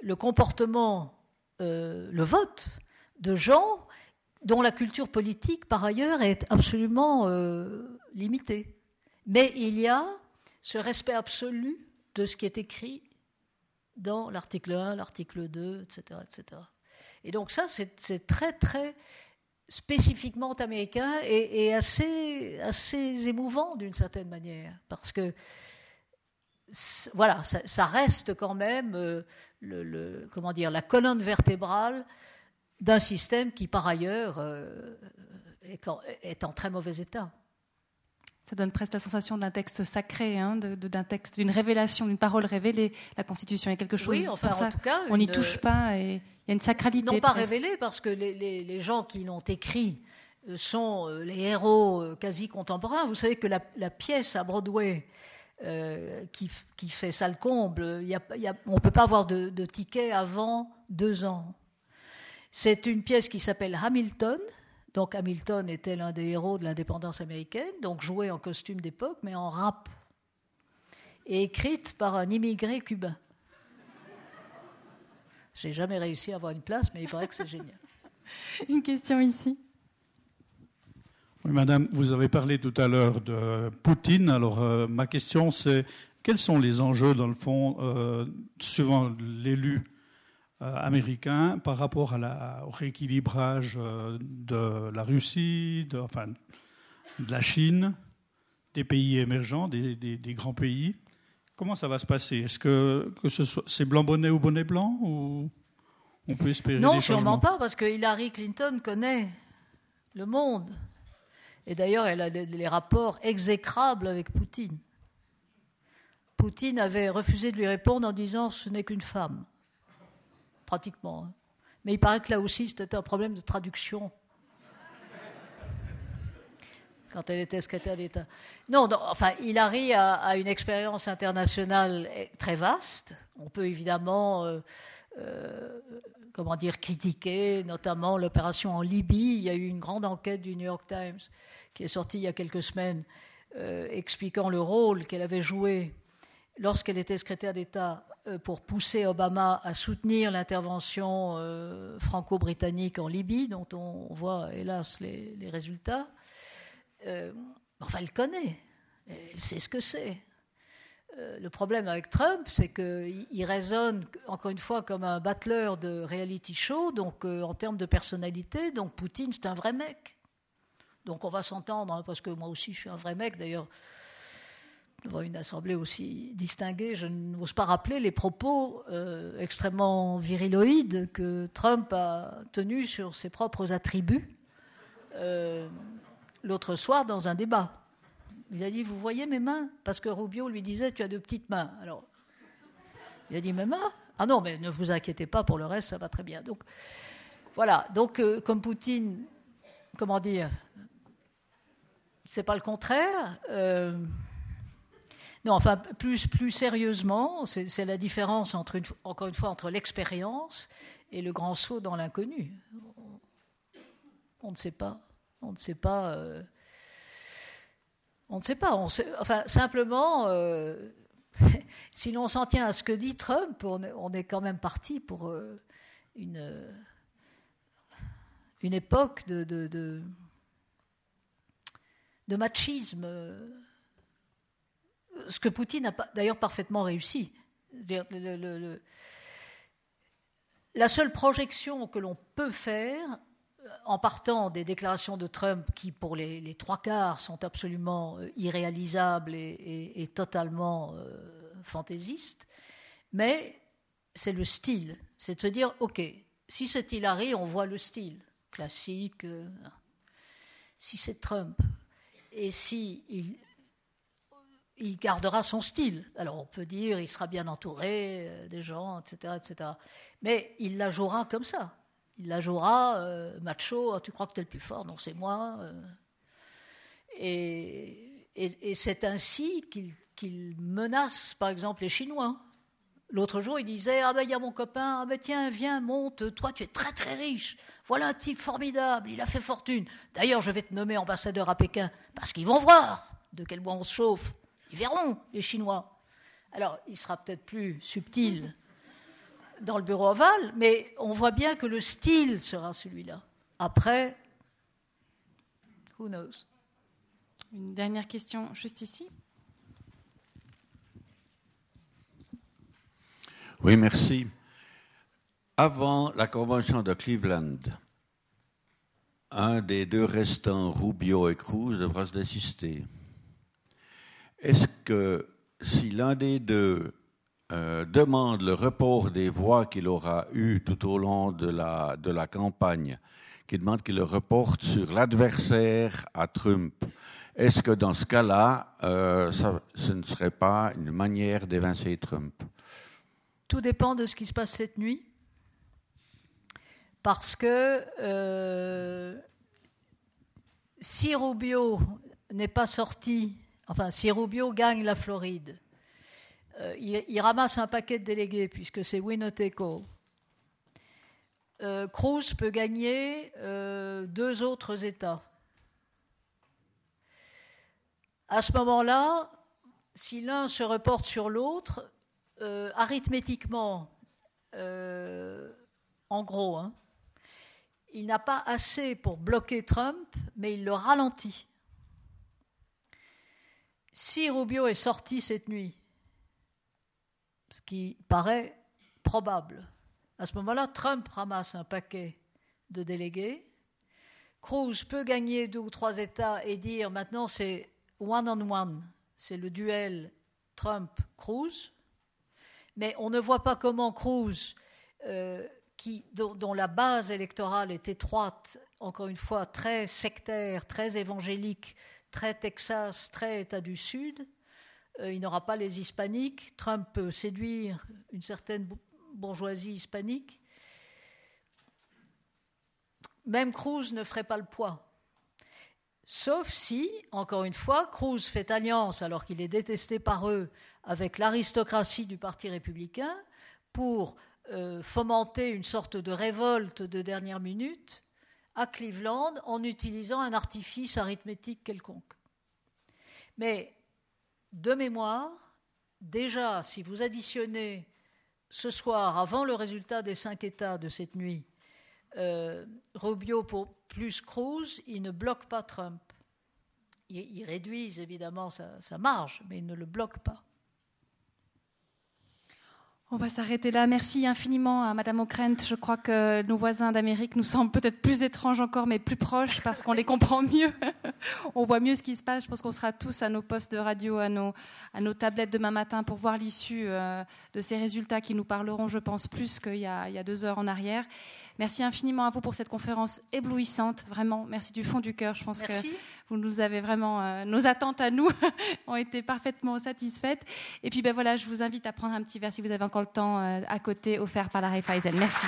C: le comportement, euh, le vote de gens dont la culture politique, par ailleurs, est absolument euh, limitée. Mais il y a ce respect absolu de ce qui est écrit dans l'article 1, l'article 2, etc., etc. Et donc ça, c'est très, très spécifiquement américain et, assez, assez émouvant d'une certaine manière, parce que voilà, ça, reste quand même euh, le, comment dire, la colonne vertébrale d'un système qui, par ailleurs, euh, est en très mauvais état.
A: Ça donne presque la sensation d'un texte sacré, hein, d'un texte, d'une révélation, d'une parole révélée. La Constitution est quelque chose.
C: Oui, enfin, en tout cas,
A: on n'y touche pas et il y a une sacralité.
C: Non pas révélée parce que les, gens qui l'ont écrit euh, sont euh, les héros quasi contemporains. Vous savez que la, pièce à Broadway qui, qui, fait ça le comble, y a, on ne peut pas avoir de, de ticket avant deux ans. C'est une pièce qui s'appelle Hamilton. Donc Hamilton était l'un des héros de l'indépendance américaine, donc joué en costume d'époque, mais en rap, et écrite par un immigré cubain. J'ai jamais réussi à avoir une place, mais il paraît que c'est génial.
A: Une question ici.
K: Oui, madame, vous avez parlé tout à l'heure de Poutine. Alors, euh, ma question, c'est quels sont les enjeux, dans le fond, euh, suivant l'élu euh, américain par rapport à au rééquilibrage euh, de la Russie, de, enfin, de la Chine, des pays émergents, des, grands pays. Comment ça va se passer? Est-ce que, que ce soit, c'est blanc bonnet ou bonnet blanc ou on peut espérer
C: Non, sûrement pas, parce que Hillary Clinton connaît le monde. Et d'ailleurs, elle a des rapports exécrables avec Poutine. Poutine avait refusé de lui répondre en disant ce n'est qu'une femme pratiquement. Hein. Mais il paraît que là aussi, c'était un problème de traduction. Quand elle était secrétaire d'État. Non, enfin, Hillary a, a une expérience internationale très vaste. On peut évidemment, euh, euh, comment dire, critiquer notamment l'opération en Libye. Il y a eu une grande enquête du New York Times qui est sortie il y a quelques semaines, euh, expliquant le rôle qu'elle avait joué lorsqu'elle était secrétaire d'État euh, pour pousser Obama à soutenir l'intervention euh, franco-britannique en Libye, dont on voit hélas les, résultats. Euh, enfin, elle connaît, elle sait ce que c'est. le problème avec Trump, c'est qu'il résonne encore une fois comme un battleur de reality show, donc en termes de personnalité. Donc Poutine, c'est un vrai mec. Donc on va s'entendre, hein, parce que moi aussi je suis un vrai mec. D'ailleurs, devant une assemblée aussi distinguée, je n'ose pas rappeler les propos euh, extrêmement viriloïdes que Trump a tenus sur ses propres attributs euh, l'autre soir dans un débat. Il a dit Vous voyez mes mains? Parce que Rubio lui disait Tu as de petites mains. Alors, il a dit Mes mains? Ah non, mais ne vous inquiétez pas, pour le reste, ça va très bien. Donc, voilà. Donc, euh, comme Poutine, comment dire? C'est pas le contraire. Non, enfin, plus, plus sérieusement, c'est la différence, entre encore une fois, entre l'expérience et le grand saut dans l'inconnu. On ne sait pas. On ne sait pas. Euh, on ne sait pas. On enfin, simplement, euh, si l'on s'en tient à ce que dit Trump, on est quand même parti pour euh, une, époque de, machisme. Ce que Poutine a d'ailleurs parfaitement réussi. la seule projection que l'on peut faire en partant des déclarations de Trump qui, pour les, trois quarts, sont absolument euh, irréalisables et, totalement euh, fantaisistes, mais c'est le style. C'est de se dire, OK, si c'est Hillary, on voit le style classique. Euh, si c'est Trump, et si il, il, gardera son style. Alors on peut dire, il sera bien entouré des gens, etc., etc. Mais il la jouera comme ça il la jouera euh, macho, oh, tu crois que tu es le plus fort, non, c'est moi. Euh. Et, c'est ainsi qu'il menace, par exemple, les Chinois. L'autre jour, il disait Ah ben, il y a mon copain, ah ben, tiens, viens, monte, toi, tu es très très riche. Voilà un type formidable, il a fait fortune. D'ailleurs, je vais te nommer ambassadeur à Pékin, parce qu'ils vont voir de quel bois on se chauffe. Ils verront, les Chinois. Alors, il sera peut-être plus subtil dans le bureau ovale, mais on voit bien que le style sera celui-là. Après, who knows?
A: Une dernière question, juste ici.
L: Oui, merci. Avant la convention de Cleveland, un des deux restants, Rubio et Cruz, devra se désister. Est-ce que si l'un des deux euh, demande le report des voix qu'il aura eues tout au long de la, campagne, qui demande qu'il le reporte sur l'adversaire à Trump. Est-ce que dans ce cas-là, euh, ce ne serait pas une manière d'évincer Trump?
C: Tout dépend de ce qui se passe cette nuit. Parce que euh, si Rubio n'est pas sorti, enfin si Rubio gagne la Floride, euh, il, ramasse un paquet de délégués puisque c'est Winoteco. Euh, Cruz peut gagner euh, deux autres États. À ce moment-là, si l'un se reporte sur l'autre, arithmétiquement, en gros, hein, il n'a pas assez pour bloquer Trump, mais il le ralentit. Si Rubio est sorti cette nuit ce qui paraît probable. À ce moment-là, Trump ramasse un paquet de délégués. Cruz peut gagner deux ou trois États et dire maintenant c'est one-on-one, c'est le duel Trump-Cruz. Mais on ne voit pas comment Cruz, euh, qui, dont, dont, la base électorale est étroite, encore une fois très sectaire, très évangélique, très Texas, très État du Sud, euh, il n'aura pas les hispaniques. Trump peut séduire une certaine bourgeoisie hispanique. Même Cruz ne ferait pas le poids. Sauf si, encore une fois, Cruz fait alliance, alors qu'il est détesté par eux, avec l'aristocratie du Parti républicain pour euh, fomenter une sorte de révolte de dernière minute à Cleveland en utilisant un artifice arithmétique quelconque. Mais de mémoire, déjà, si vous additionnez ce soir, avant le résultat des cinq États de cette nuit, euh, Rubio pour plus Cruz, il ne bloque pas Trump. Ils, réduisent évidemment sa marge, mais ils ne le bloquent pas.
A: On va s'arrêter là. Merci infiniment à Madame O'Krent. Je crois que nos voisins d'Amérique nous semblent peut-être plus étranges encore, mais plus proches parce qu'on les comprend mieux. on voit mieux ce qui se passe. Je pense qu'on sera tous à nos postes de radio, à nos, à nos tablettes demain matin pour voir l'issue euh, de ces résultats qui nous parleront, je pense, plus qu'il y, a, il y a deux heures en arrière. Merci infiniment à vous pour cette conférence éblouissante. Vraiment, merci du fond du cœur. Je pense que vous nous avez vraiment, euh, nos attentes à nous ont été parfaitement satisfaites. Et puis ben voilà, je vous invite à prendre un petit verre si vous avez encore le temps euh, à côté, offert par la Raiffeisen. Merci.